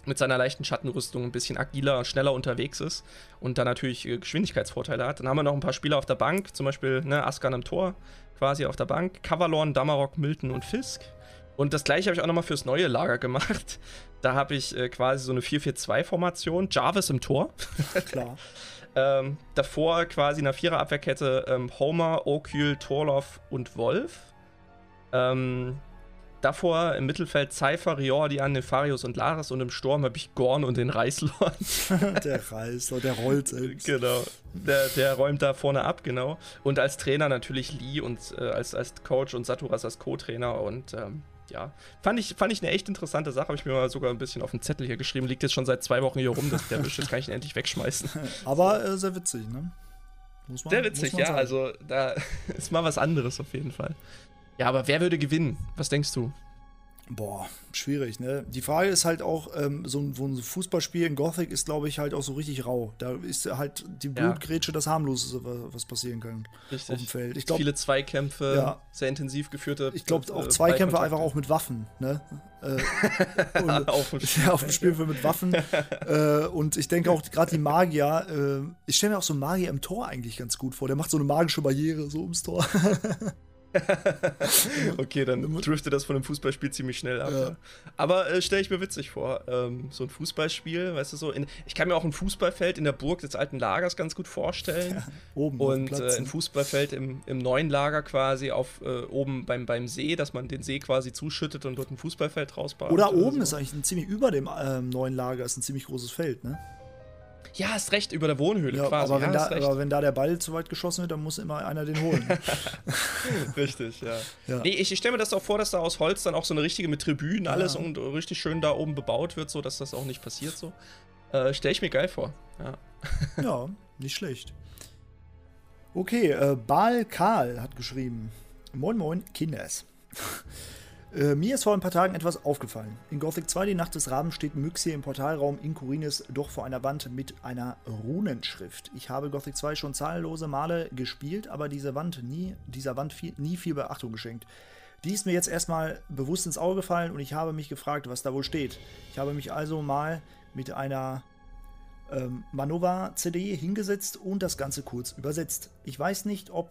mit seiner leichten Schattenrüstung ein bisschen agiler, schneller unterwegs ist und dann natürlich äh, Geschwindigkeitsvorteile hat. Dann haben wir noch ein paar Spieler auf der Bank, zum Beispiel ne, Askan im Tor, quasi auf der Bank, Kavalorn, Damarok, Milton und Fisk. Und das gleiche habe ich auch nochmal fürs neue Lager gemacht. Da habe ich äh, quasi so eine 4-4-2-Formation, Jarvis im Tor. Klar. Ähm, davor quasi in der Vierer-Abwehrkette ähm, Homer, Okül, Torloff und Wolf. Ähm, davor im Mittelfeld Cypher, Riordan, Nefarius und Laris und im Sturm habe ich Gorn und den Reißlord. der reißt, der rollt selbst. genau. Der, der räumt da vorne ab, genau. Und als Trainer natürlich Lee und äh, als, als Coach und Saturas als Co-Trainer und ähm, ja, fand ich, fand ich eine echt interessante Sache. Habe ich mir mal sogar ein bisschen auf den Zettel hier geschrieben. Liegt jetzt schon seit zwei Wochen hier rum, das der Wisch. Jetzt kann ich ihn endlich wegschmeißen. Aber äh, sehr witzig, ne? Muss man, Sehr witzig, ja. sagen. Also da ist mal was anderes auf jeden Fall. Ja, aber wer würde gewinnen? Was denkst du? Boah, schwierig, ne? Die Frage ist halt auch, ähm, so, ein, so ein Fußballspiel in Gothic ist, glaube ich, halt auch so richtig rau. Da ist halt die Ja. Blutgrätsche das harmloseste, wa- was passieren kann Richtig. auf dem Feld. Ich glaube, Viele Zweikämpfe, Ja. sehr intensiv geführte. ich glaube äh, auch Zweikämpfe Ballkontakte. einfach auch mit Waffen, ne? Äh, und, auf dem Ja, auf dem Spielfeld mit Waffen. äh, und ich denke auch gerade die Magier, äh, ich stelle mir auch so einen Magier im Tor eigentlich ganz gut vor. Der macht so eine magische Barriere so ums Tor. Okay, dann driftet das von einem Fußballspiel ziemlich schnell ab. Ja. Ja. Aber äh, stelle ich mir witzig vor. Ähm, so ein Fußballspiel, weißt du so. In, ich kann mir auch ein Fußballfeld in der Burg des alten Lagers ganz gut vorstellen. Oben auf dem Und äh, ein? Fußballfeld im, im neuen Lager quasi auf äh, oben beim, beim See, dass man den See quasi zuschüttet und dort ein Fußballfeld rausbaut. Oder oben so. ist eigentlich ein ziemlich über dem ähm, neuen Lager ist ein ziemlich großes Feld, ne? Ja, hast recht, über der Wohnhöhle Ja, quasi. aber, wenn ja, da, hast recht. aber wenn da der Ball zu weit geschossen wird, dann muss immer einer den holen. Richtig, ja. Ja. Nee, ich, ich stelle mir das auch vor, dass da aus Holz dann auch so eine richtige mit Tribünen alles Ja. und äh, richtig schön da oben bebaut wird, so dass das auch nicht passiert so. Äh, stelle ich mir geil vor. Ja. ja, nicht schlecht. Okay, äh, Bal Karl hat geschrieben: Moin Moin, Kinders. Äh, mir ist vor ein paar Tagen etwas aufgefallen. In Gothic 2, die Nacht des Raben, steht Myxie im Portalraum in Kurinis doch vor einer Wand mit einer Runenschrift. Ich habe Gothic 2 schon zahllose Male gespielt, aber diese Wand nie, dieser Wand viel, nie viel Beachtung geschenkt. Die ist mir jetzt erstmal bewusst ins Auge gefallen und ich habe mich gefragt, was da wohl steht. Ich habe mich also mal mit einer ähm, Manova-CD hingesetzt und das Ganze kurz übersetzt. Ich weiß nicht, ob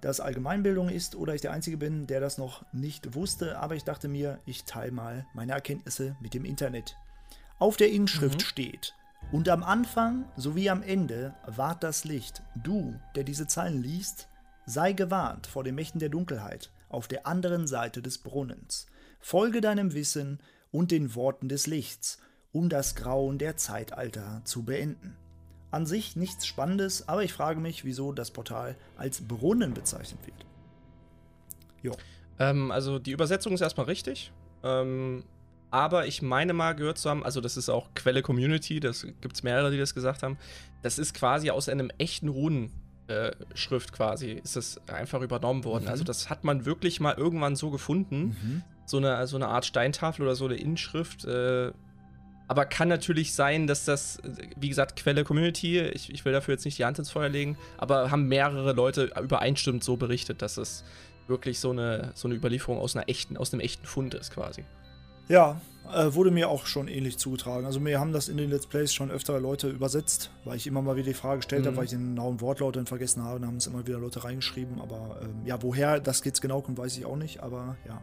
das Allgemeinbildung ist oder ich der Einzige bin, der das noch nicht wusste, aber ich dachte mir, ich teile mal meine Erkenntnisse mit dem Internet. Auf der Inschrift steht: Und am Anfang sowie am Ende ward das Licht. Du, der diese Zeilen liest, sei gewarnt vor den Mächten der Dunkelheit auf der anderen Seite des Brunnens. Folge deinem Wissen und den Worten des Lichts, um das Grauen der Zeitalter zu beenden. An sich nichts Spannendes, aber ich frage mich, wieso das Portal als Brunnen bezeichnet wird. Jo. Ähm, also die Übersetzung ist erstmal richtig. Ähm, aber ich meine mal gehört zu haben, also das ist auch Quelle Community, das gibt es mehrere, die das gesagt haben. Das ist quasi aus einem echten Runenschrift äh, quasi, ist das einfach übernommen worden. Mhm. Also das hat man wirklich mal irgendwann so gefunden. Mhm. So, eine, so eine Art Steintafel oder so eine Inschrift. Äh, aber kann natürlich sein, dass das, wie gesagt, Quelle Community, ich, ich will dafür jetzt nicht die Hand ins Feuer legen, aber haben mehrere Leute übereinstimmend so berichtet, dass es wirklich so eine, so eine Überlieferung aus, einer echten, aus einem echten Fund ist quasi. Ja, äh, wurde mir auch schon ähnlich zugetragen. Also mir haben das in den Let's Plays schon öfter Leute übersetzt, weil ich immer mal wieder die Frage gestellt mhm. habe, weil ich den genauen Wortlaut dann vergessen habe, dann haben es immer wieder Leute reingeschrieben. Aber ähm, ja, woher das jetzt genau kommt, weiß ich auch nicht. Aber ja.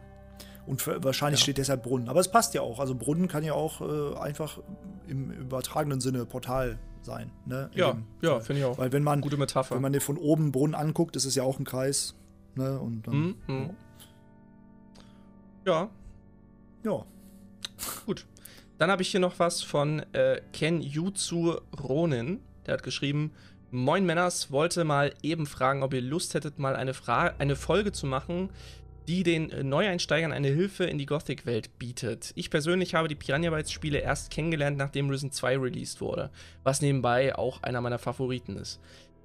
Und für, wahrscheinlich ja. steht deshalb Brunnen. Aber es passt ja auch. Also Brunnen kann ja auch äh, einfach im übertragenen Sinne Portal sein. Ne? ja, ja, finde ich auch. Weil wenn man, Gute Metapher. wenn man den von oben Brunnen anguckt, ist es ja auch ein Kreis. Ne? Und dann, mhm. mhm. ja. Ja. Gut. Dann habe ich hier noch was von äh, Ken Yuzu Ronin. Der hat geschrieben: Moin Männers, wollte mal eben fragen, ob ihr Lust hättet, mal eine, Fra eine Folge zu machen, die den Neueinsteigern eine Hilfe in die Gothic-Welt bietet. Ich persönlich habe die Piranha Bytes-Spiele erst kennengelernt, nachdem Risen 2 released wurde, was nebenbei auch einer meiner Favoriten ist.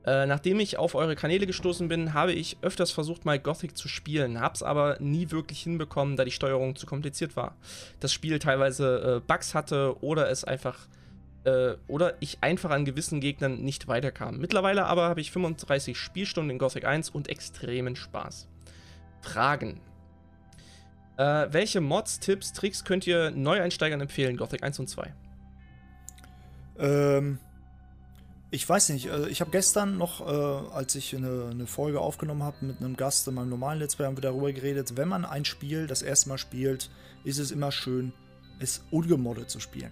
Äh, nachdem ich auf eure Kanäle gestoßen bin, habe ich öfters versucht, mal Gothic zu spielen, hab's aber nie wirklich hinbekommen, da die Steuerung zu kompliziert war. Das Spiel teilweise äh, Bugs hatte oder es einfach äh, oder ich einfach an gewissen Gegnern nicht weiterkam. Mittlerweile aber habe ich 35 Spielstunden in Gothic 1 und extremen Spaß. Fragen. Äh, welche Mods, Tipps, Tricks könnt ihr Neueinsteigern empfehlen, Gothic 1 und 2? Ähm, ich weiß nicht, äh, ich habe gestern noch, äh, als ich eine, eine Folge aufgenommen habe mit einem Gast in meinem normalen Let's Play, haben wir darüber geredet, wenn man ein Spiel das erste Mal spielt, ist es immer schön, es ungemoddet zu spielen.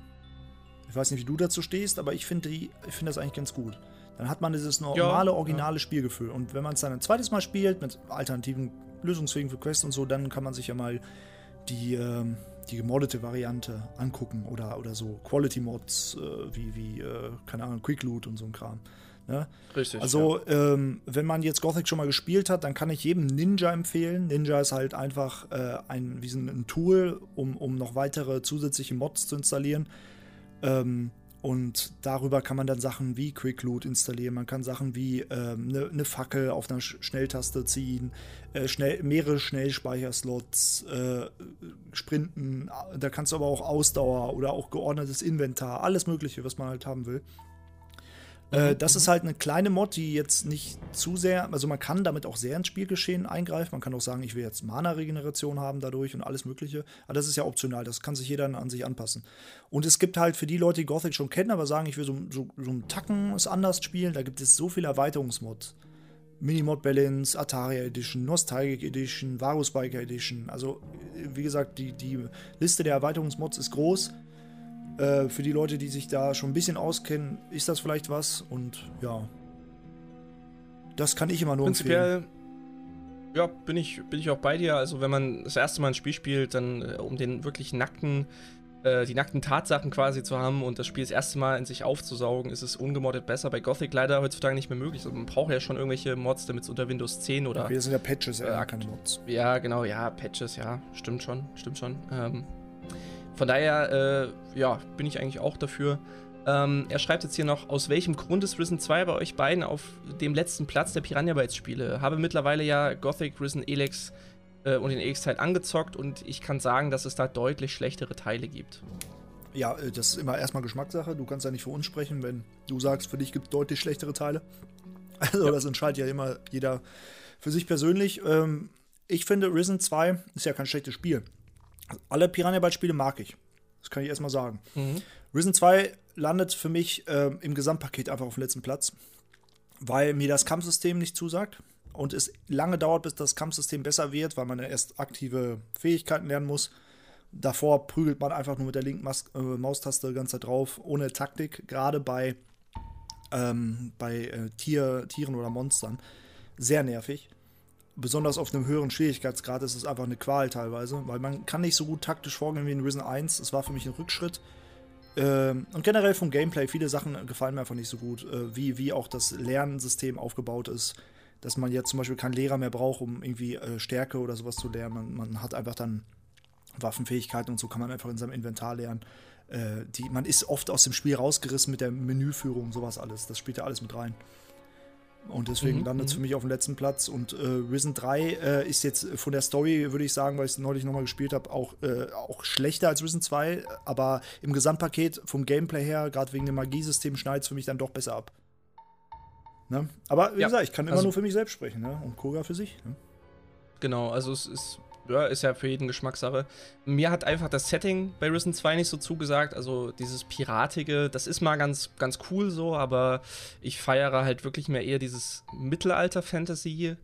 Ich weiß nicht, wie du dazu stehst, aber ich finde find das eigentlich ganz gut. Dann hat man dieses normale, ja, originale ja. Spielgefühl. Und wenn man es dann ein zweites Mal spielt, mit alternativen Lösungswegen für Quests und so, dann kann man sich ja mal die, ähm, die gemoddete Variante angucken oder, oder so Quality Mods äh, wie, wie äh, keine Ahnung, Quick Loot und so ein Kram. Ne? Richtig. Also, ja. ähm, wenn man jetzt Gothic schon mal gespielt hat, dann kann ich jedem Ninja empfehlen. Ninja ist halt einfach äh, ein, wie ein Tool, um, um noch weitere zusätzliche Mods zu installieren. Ähm, und darüber kann man dann Sachen wie Quick Loot installieren. Man kann Sachen wie eine ähm, ne, ne Fackel auf einer Schnelltaste ziehen, äh, schnell, mehrere Schnellspeicherslots, äh, Sprinten. Da kannst du aber auch Ausdauer oder auch geordnetes Inventar, alles Mögliche, was man halt haben will. Äh, mhm, das mhm. ist halt eine kleine Mod, die jetzt nicht zu sehr, also man kann damit auch sehr ins Spielgeschehen eingreifen. Man kann auch sagen, ich will jetzt Mana-Regeneration haben dadurch und alles Mögliche. Aber das ist ja optional, das kann sich jeder an sich anpassen. Und es gibt halt für die Leute, die Gothic schon kennen, aber sagen, ich will so, so, so einen Tacken es anders spielen, da gibt es so viele Erweiterungsmods. Minimod Balance, Ataria Edition, Nostalgic Edition, Varus Biker Edition. Also, wie gesagt, die, die Liste der Erweiterungsmods ist groß. Äh, für die Leute, die sich da schon ein bisschen auskennen, ist das vielleicht was. Und ja, das kann ich immer nur Prinzipiell, empfehlen. Ja, bin ich, bin ich auch bei dir. Also, wenn man das erste Mal ein Spiel spielt, dann äh, um den wirklich nackten, äh, die nackten Tatsachen quasi zu haben und das Spiel das erste Mal in sich aufzusaugen, ist es ungemoddet besser. Bei Gothic leider heutzutage nicht mehr möglich. Also, man braucht ja schon irgendwelche Mods, damit es unter Windows 10 oder. Okay, das sind ja Patches, ja, äh, keine Mods. Ja, genau, ja, Patches, ja, stimmt schon, stimmt schon. Ähm, von daher, äh, ja, bin ich eigentlich auch dafür. Ähm, er schreibt jetzt hier noch, aus welchem Grund ist Risen 2 bei euch beiden auf dem letzten Platz der Piranha Bytes Spiele? Habe mittlerweile ja Gothic, Risen, Elex äh, und den Elex-Teil angezockt und ich kann sagen, dass es da deutlich schlechtere Teile gibt. Ja, äh, das ist immer erstmal Geschmackssache. Du kannst ja nicht für uns sprechen, wenn du sagst, für dich gibt es deutlich schlechtere Teile. Also ja. das entscheidet ja immer jeder für sich persönlich. Ähm, ich finde, Risen 2 ist ja kein schlechtes Spiel. Alle Piranha Bytes Spiele mag ich. Das kann ich erstmal sagen. Mhm. Risen 2 landet für mich äh, im Gesamtpaket einfach auf dem letzten Platz, weil mir das Kampfsystem nicht zusagt und es lange dauert, bis das Kampfsystem besser wird, weil man ja erst aktive Fähigkeiten lernen muss. Davor prügelt man einfach nur mit der linken Mas äh, Maustaste die ganze Zeit drauf, ohne Taktik, gerade bei, ähm, bei äh, Tier, Tieren oder Monstern. Sehr nervig. Besonders auf einem höheren Schwierigkeitsgrad ist es einfach eine Qual teilweise, weil man kann nicht so gut taktisch vorgehen wie in Risen 1. Es war für mich ein Rückschritt. Ähm, und generell vom Gameplay, viele Sachen gefallen mir einfach nicht so gut, äh, wie, wie auch das Lernsystem aufgebaut ist. Dass man jetzt zum Beispiel keinen Lehrer mehr braucht, um irgendwie äh, Stärke oder sowas zu lernen. Man, man, hat einfach dann Waffenfähigkeiten und so kann man einfach in seinem Inventar lernen. Äh, die, man ist oft aus dem Spiel rausgerissen mit der Menüführung, sowas alles. Das spielt ja alles mit rein. Und deswegen mhm, landet es mhm. für mich auf dem letzten Platz. Und äh, Risen 3 äh, ist jetzt von der Story, würde ich sagen, weil ich es neulich nochmal gespielt habe, auch, äh, auch schlechter als Risen 2. Aber im Gesamtpaket vom Gameplay her, gerade wegen dem Magiesystem, schneidet es für mich dann doch besser ab. Ne? Aber wie ja, gesagt, ich kann immer also, nur für mich selbst sprechen ne? und Koga für sich. Ne? Genau, also es ist ja, ist ja für jeden Geschmackssache. Mir hat einfach das Setting bei Risen 2 nicht so zugesagt. Also dieses Piratige, das ist mal ganz, ganz cool so, aber ich feiere halt wirklich mehr eher dieses Mittelalter-Fantasy.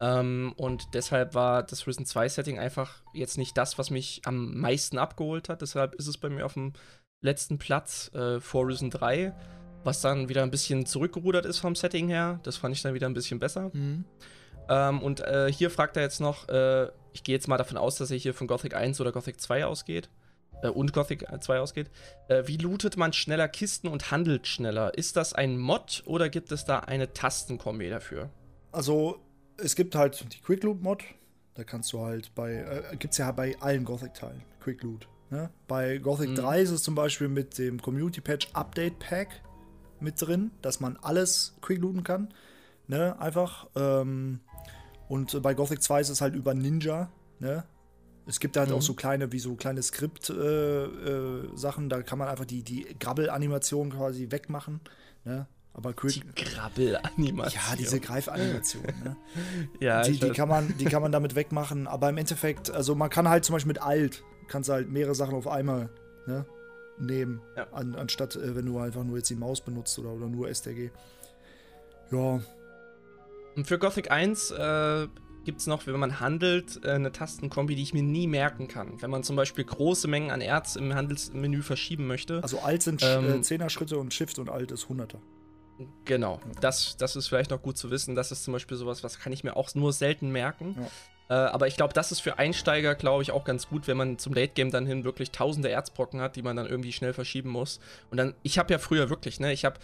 Ähm, und deshalb war das Risen 2 Setting einfach jetzt nicht das, was mich am meisten abgeholt hat. Deshalb ist es bei mir auf dem letzten Platz äh, vor Risen 3, was dann wieder ein bisschen zurückgerudert ist vom Setting her. Das fand ich dann wieder ein bisschen besser. Mhm. Ähm, und äh, hier fragt er jetzt noch, äh, ich gehe jetzt mal davon aus, dass er hier von Gothic 1 oder Gothic 2 ausgeht. Äh, und Gothic 2 ausgeht. Äh, wie lootet man schneller Kisten und handelt schneller? Ist das ein Mod oder gibt es da eine Tastenkombi dafür? Also, es gibt halt die Quick Loot Mod. Da kannst du halt bei, äh, gibt es ja bei allen Gothic-Teilen, Quick Loot. Ne? Bei Gothic mhm. 3 ist es zum Beispiel mit dem Community Patch Update Pack mit drin, dass man alles quick looten kann. Ne? Einfach. Ähm, und bei Gothic 2 ist es halt über Ninja, ne? Es gibt halt mhm. auch so kleine, wie so kleine Skript-Sachen, äh, äh, da kann man einfach die, die Grabbel-Animation quasi wegmachen, ne? Aber die Grabbel-Animation. Ja, diese Greifanimation. ne? ja, die, die, kann man, die kann man damit wegmachen. Aber im Endeffekt, also man kann halt zum Beispiel mit Alt, kannst halt mehrere Sachen auf einmal ne, nehmen. Ja. An, anstatt, äh, wenn du einfach nur jetzt die Maus benutzt oder, oder nur STG. Ja, und für Gothic 1 äh, gibt es noch, wenn man handelt, äh, eine Tastenkombi, die ich mir nie merken kann. Wenn man zum Beispiel große Mengen an Erz im Handelsmenü verschieben möchte. Also Alt sind ähm, 10er Schritte und Shift und Alt ist 100er. Genau, das, das ist vielleicht noch gut zu wissen. Das ist zum Beispiel sowas, was kann ich mir auch nur selten merken. Ja. Äh, aber ich glaube, das ist für Einsteiger, glaube ich, auch ganz gut, wenn man zum Late Game dann hin wirklich tausende Erzbrocken hat, die man dann irgendwie schnell verschieben muss. Und dann, ich habe ja früher wirklich, ne, ich habe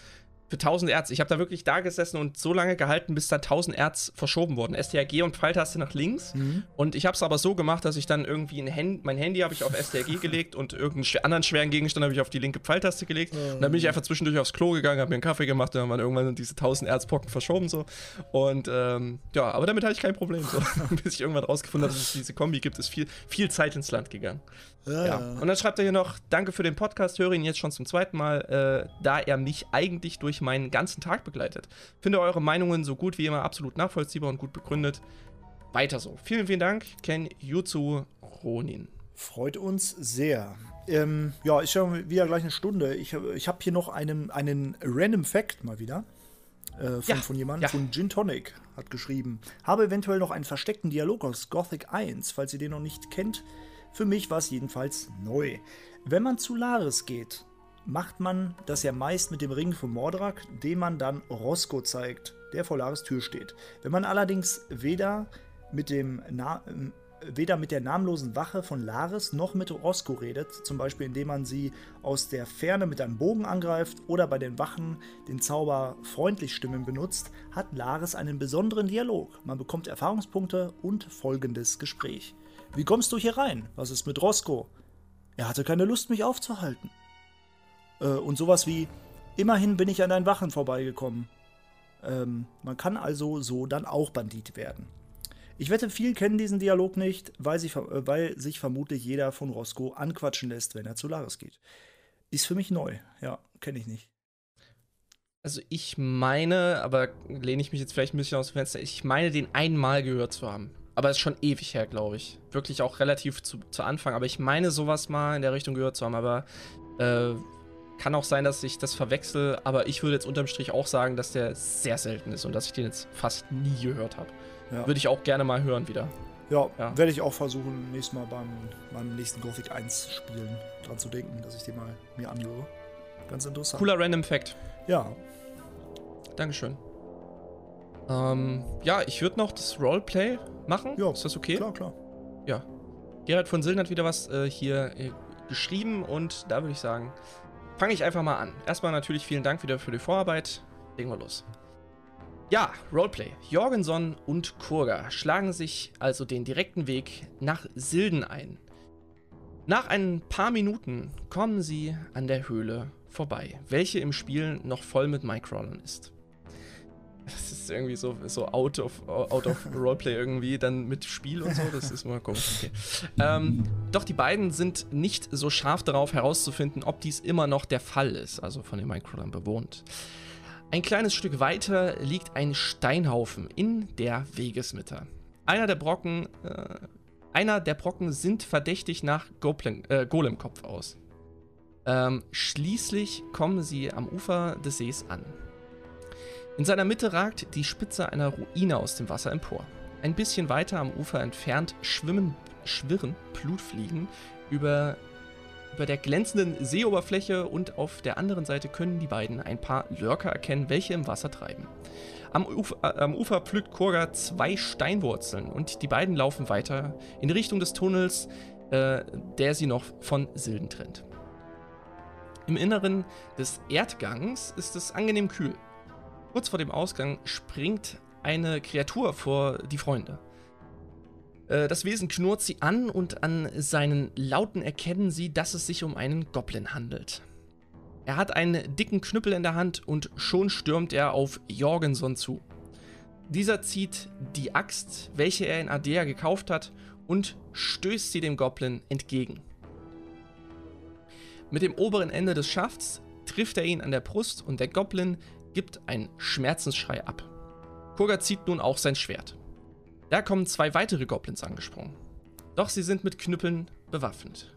für 1000 Erz. Ich habe da wirklich da gesessen und so lange gehalten, bis da 1000 Erz verschoben wurden. STRG und Pfeiltaste nach links. Mhm. Und ich habe es aber so gemacht, dass ich dann irgendwie ein Hand, mein Handy habe ich auf STRG gelegt und irgendeinen anderen schweren Gegenstand habe ich auf die linke Pfeiltaste gelegt. Mhm. Und dann bin ich einfach zwischendurch aufs Klo gegangen, habe mir einen Kaffee gemacht und dann waren irgendwann diese 1000 Erzbrocken verschoben so. Und ähm, ja, aber damit hatte ich kein Problem. So. bis ich irgendwann rausgefunden habe, dass es diese Kombi gibt, ist viel, viel Zeit ins Land gegangen. Ja, ja. Und dann schreibt er hier noch: Danke für den Podcast, höre ihn jetzt schon zum zweiten Mal, äh, da er mich eigentlich durch meinen ganzen Tag begleitet. Finde eure Meinungen so gut wie immer absolut nachvollziehbar und gut begründet. Weiter so. Vielen, vielen Dank, Ken Yuzu Ronin. Freut uns sehr. Ähm, ja, ist ja wieder gleich eine Stunde. Ich, ich habe hier noch einen, einen Random Fact mal wieder. Äh, von, ja, von jemandem, ja. von Gin Tonic, hat geschrieben. Habe eventuell noch einen versteckten Dialog aus Gothic 1, falls ihr den noch nicht kennt. Für mich war es jedenfalls neu. Wenn man zu Laris geht, macht man das ja meist mit dem Ring von Mordrak, dem man dann Rosco zeigt, der vor Laris Tür steht. Wenn man allerdings weder mit dem Na weder mit der namenlosen Wache von Laris noch mit Rosco redet, zum Beispiel indem man sie aus der Ferne mit einem Bogen angreift oder bei den Wachen den Zauber freundlich stimmen benutzt, hat Laris einen besonderen Dialog. Man bekommt Erfahrungspunkte und folgendes Gespräch. Wie kommst du hier rein? Was ist mit Roscoe? Er hatte keine Lust, mich aufzuhalten. Äh, und sowas wie, immerhin bin ich an deinen Wachen vorbeigekommen. Ähm, man kann also so dann auch Bandit werden. Ich wette, viele kennen diesen Dialog nicht, weil, sie, äh, weil sich vermutlich jeder von Roscoe anquatschen lässt, wenn er zu Laris geht. Ist für mich neu. Ja, kenne ich nicht. Also ich meine, aber lehne ich mich jetzt vielleicht ein bisschen aus dem Fenster, ich meine, den einmal gehört zu haben. Aber ist schon ewig her, glaube ich. Wirklich auch relativ zu, zu Anfang. Aber ich meine, sowas mal in der Richtung gehört zu haben. Aber äh, kann auch sein, dass ich das verwechsel. Aber ich würde jetzt unterm Strich auch sagen, dass der sehr selten ist und dass ich den jetzt fast nie gehört habe. Ja. Würde ich auch gerne mal hören wieder. Ja, ja. werde ich auch versuchen, nächstes Mal beim, beim nächsten Gothic 1 spielen dran zu denken, dass ich den mal mir anhöre. Ganz interessant. Cooler Random Fact. Ja. Dankeschön. Ähm, ja, ich würde noch das Roleplay machen. Ja. Ist das okay? Klar, klar. Ja. Gerhard von Sillen hat wieder was äh, hier äh, geschrieben und da würde ich sagen, fange ich einfach mal an. Erstmal natürlich vielen Dank wieder für die Vorarbeit. Legen wir los. Ja, Roleplay. Jorgenson und Kurga schlagen sich also den direkten Weg nach Silden ein. Nach ein paar Minuten kommen sie an der Höhle vorbei, welche im Spiel noch voll mit Microllern ist. Das ist irgendwie so, so out, of, out of Roleplay irgendwie, dann mit Spiel und so, das ist mal komisch. Okay. Ähm, doch die beiden sind nicht so scharf darauf herauszufinden, ob dies immer noch der Fall ist, also von den Microllern bewohnt. Ein kleines Stück weiter liegt ein Steinhaufen in der Wegesmitte. Einer der Brocken, äh, einer der Brocken sind verdächtig nach Goplen, äh, Golemkopf aus. Ähm, schließlich kommen sie am Ufer des Sees an. In seiner Mitte ragt die Spitze einer Ruine aus dem Wasser empor. Ein bisschen weiter am Ufer entfernt schwimmen, schwirren Blutfliegen über über der glänzenden Seeoberfläche und auf der anderen Seite können die beiden ein paar Lurker erkennen, welche im Wasser treiben. Am Ufer, äh, am Ufer pflückt Korga zwei Steinwurzeln und die beiden laufen weiter in Richtung des Tunnels, äh, der sie noch von Silden trennt. Im Inneren des Erdgangs ist es angenehm kühl. Kurz vor dem Ausgang springt eine Kreatur vor die Freunde. Äh, das Wesen knurrt sie an und an seinen Lauten erkennen sie, dass es sich um einen Goblin handelt. Er hat einen dicken Knüppel in der Hand und schon stürmt er auf Jorgenson zu. Dieser zieht die Axt, welche er in Adea gekauft hat, und stößt sie dem Goblin entgegen. Mit dem oberen Ende des Schafts trifft er ihn an der Brust und der Goblin gibt einen Schmerzensschrei ab. Kurga zieht nun auch sein Schwert. Da kommen zwei weitere Goblins angesprungen. Doch sie sind mit Knüppeln bewaffnet.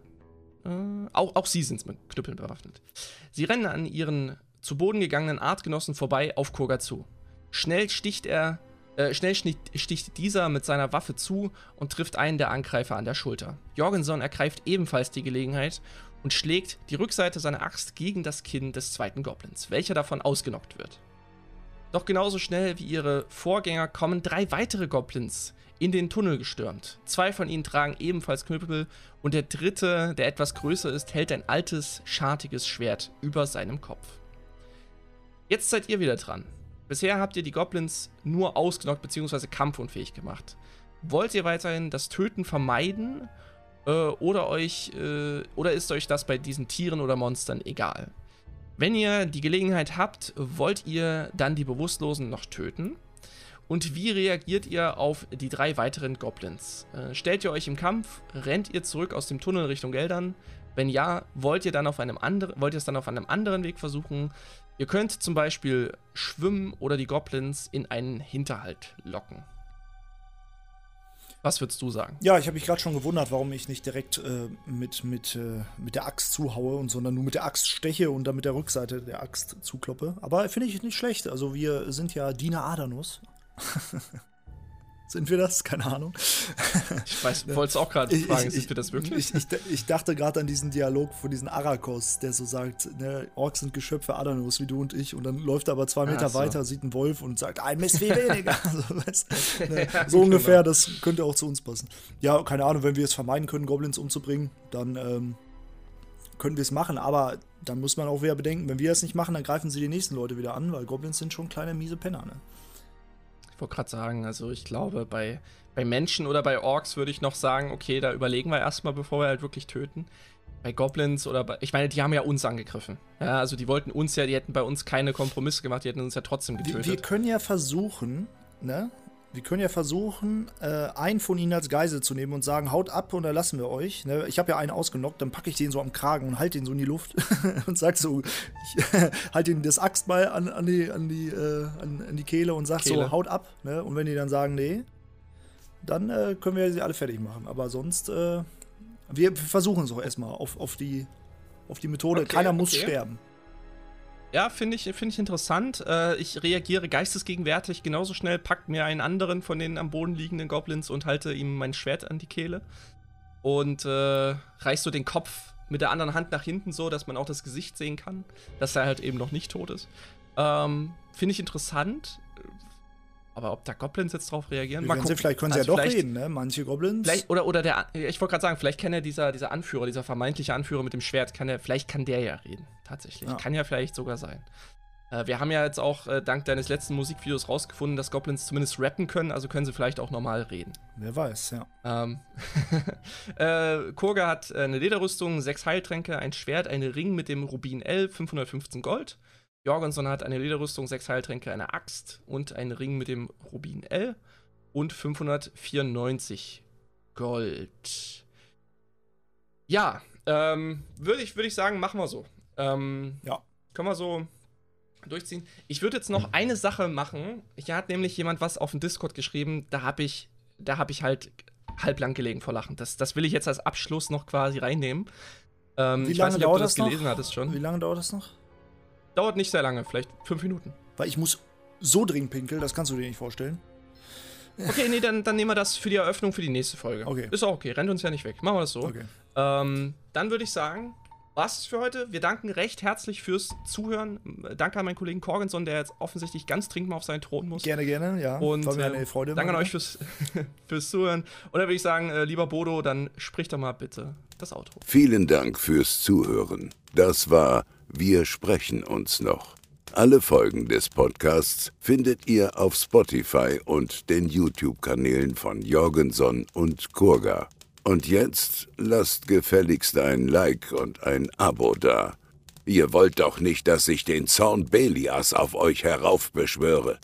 Äh, auch, auch sie sind mit Knüppeln bewaffnet. Sie rennen an ihren zu Boden gegangenen Artgenossen vorbei auf Kurga zu. Schnell sticht er, äh, schnell sticht dieser mit seiner Waffe zu und trifft einen der Angreifer an der Schulter. Jorgenson ergreift ebenfalls die Gelegenheit und schlägt die Rückseite seiner Axt gegen das Kinn des zweiten Goblins, welcher davon ausgenockt wird. Doch genauso schnell wie ihre Vorgänger kommen drei weitere Goblins in den Tunnel gestürmt. Zwei von ihnen tragen ebenfalls Knüppel und der dritte, der etwas größer ist, hält ein altes, schartiges Schwert über seinem Kopf. Jetzt seid ihr wieder dran. Bisher habt ihr die Goblins nur ausgenockt bzw. kampfunfähig gemacht. Wollt ihr weiterhin das Töten vermeiden äh, oder euch äh, oder ist euch das bei diesen Tieren oder Monstern egal? Wenn ihr die Gelegenheit habt, wollt ihr dann die Bewusstlosen noch töten? Und wie reagiert ihr auf die drei weiteren Goblins? Äh, stellt ihr euch im Kampf? Rennt ihr zurück aus dem Tunnel Richtung Geldern? Wenn ja, wollt ihr dann auf einem anderen, wollt ihr es dann auf einem anderen Weg versuchen? Ihr könnt zum Beispiel schwimmen oder die Goblins in einen Hinterhalt locken. Was würdest du sagen? Ja, ich habe mich gerade schon gewundert, warum ich nicht direkt äh, mit, mit, äh, mit der Axt zuhaue, und, sondern nur mit der Axt steche und dann mit der Rückseite der Axt zukloppe. Aber finde ich nicht schlecht. Also wir sind ja Diener Adanus. Sind wir das? Keine Ahnung. Ich weiß, wollte es auch gerade fragen, ich, sind wir das wirklich? Ich, ich, ich dachte gerade an diesen Dialog von diesen Arakos, der so sagt, ne, Orks sind Geschöpfe Adanos wie du und ich. Und dann läuft er aber zwei Meter so. weiter, sieht einen Wolf und sagt, ein Mist viel weniger. so, weißt, ne, ja, so ungefähr, genau. das könnte auch zu uns passen. Ja, keine Ahnung, wenn wir es vermeiden können, Goblins umzubringen, dann ähm, können wir es machen. Aber dann muss man auch wieder bedenken, wenn wir es nicht machen, dann greifen sie die nächsten Leute wieder an, weil Goblins sind schon kleine miese Penner. Ne? Ich wollte gerade sagen, also ich glaube, bei, bei Menschen oder bei Orks würde ich noch sagen, okay, da überlegen wir erstmal, bevor wir halt wirklich töten. Bei Goblins oder bei, ich meine, die haben ja uns angegriffen. Ja, also die wollten uns ja, die hätten bei uns keine Kompromisse gemacht, die hätten uns ja trotzdem getötet. Wir, wir können ja versuchen, ne, wir können ja versuchen, äh, einen von ihnen als Geisel zu nehmen und sagen, haut ab und dann lassen wir euch. Ne? Ich habe ja einen ausgenockt, dann packe ich den so am Kragen und halte den so in die Luft und sag so, ich halte ihn das Axtball an, an, die, an, die, äh, an, an, die Kehle und sag Kehle. so, haut ab. Ne? Und wenn die dann sagen, nee, dann äh, können wir sie alle fertig machen. Aber sonst, äh, wir versuchen es auch erstmal auf, auf, die, auf die Methode. Okay, Keiner muss okay. sterben. Ja, finde ich, find ich interessant. Äh, ich reagiere geistesgegenwärtig genauso schnell, packt mir einen anderen von den am Boden liegenden Goblins und halte ihm mein Schwert an die Kehle. Und äh, reißt so den Kopf mit der anderen Hand nach hinten so, dass man auch das Gesicht sehen kann, dass er halt eben noch nicht tot ist. Ähm, finde ich interessant. Aber ob da Goblins jetzt drauf reagieren? Mal sie, vielleicht können sie also ja doch reden, ne? Manche Goblins. oder, oder der, ich wollte gerade sagen, vielleicht kann ja dieser, dieser Anführer, dieser vermeintliche Anführer mit dem Schwert, kann der, vielleicht kann der ja reden. Tatsächlich. Ja. Kann ja vielleicht sogar sein. Äh, wir haben ja jetzt auch äh, dank deines letzten Musikvideos rausgefunden, dass Goblins zumindest rappen können, also können sie vielleicht auch normal reden. Wer weiß, ja. Ähm, äh, Kurga hat äh, eine Lederrüstung, sechs Heiltränke, ein Schwert, einen Ring mit dem Rubin L, 515 Gold. Jorgenson hat eine Lederrüstung, sechs Heiltränke, eine Axt und einen Ring mit dem Rubin L und 594 Gold. Ja, ähm, würde ich, würd ich sagen, machen wir so. Ähm, ja. Können wir so durchziehen. Ich würde jetzt noch eine Sache machen. Hier hat nämlich jemand was auf dem Discord geschrieben, da habe ich, da habe ich halt halblang gelegen vor Lachen. Das, das will ich jetzt als Abschluss noch quasi reinnehmen. Ähm, Wie lange nicht, dauert das, das gelesen noch? hattest schon. Wie lange dauert das noch? Dauert nicht sehr lange, vielleicht fünf Minuten. Weil ich muss so dringend pinkeln, das kannst du dir nicht vorstellen. Okay, nee, dann, dann nehmen wir das für die Eröffnung für die nächste Folge. Okay. Ist auch okay, rennt uns ja nicht weg. Machen wir das so. Okay. Ähm, dann würde ich sagen, war's es für heute. Wir danken recht herzlich fürs Zuhören. Danke an meinen Kollegen Corgenson, der jetzt offensichtlich ganz dringend mal auf seinen Thron muss. Gerne, gerne, ja. Und War mir eine äh, Freude. Danke an euch fürs, fürs Zuhören. Und dann würde ich sagen, äh, lieber Bodo, dann sprich doch mal bitte das Outro. Vielen Dank fürs Zuhören. Das war Wir sprechen uns noch. Alle Folgen des Podcasts findet ihr auf Spotify und den YouTube-Kanälen von Jorgenson und Kurga. Und jetzt lasst gefälligst ein Like und ein Abo da. Ihr wollt doch nicht, dass ich den Zorn Belias auf euch heraufbeschwöre.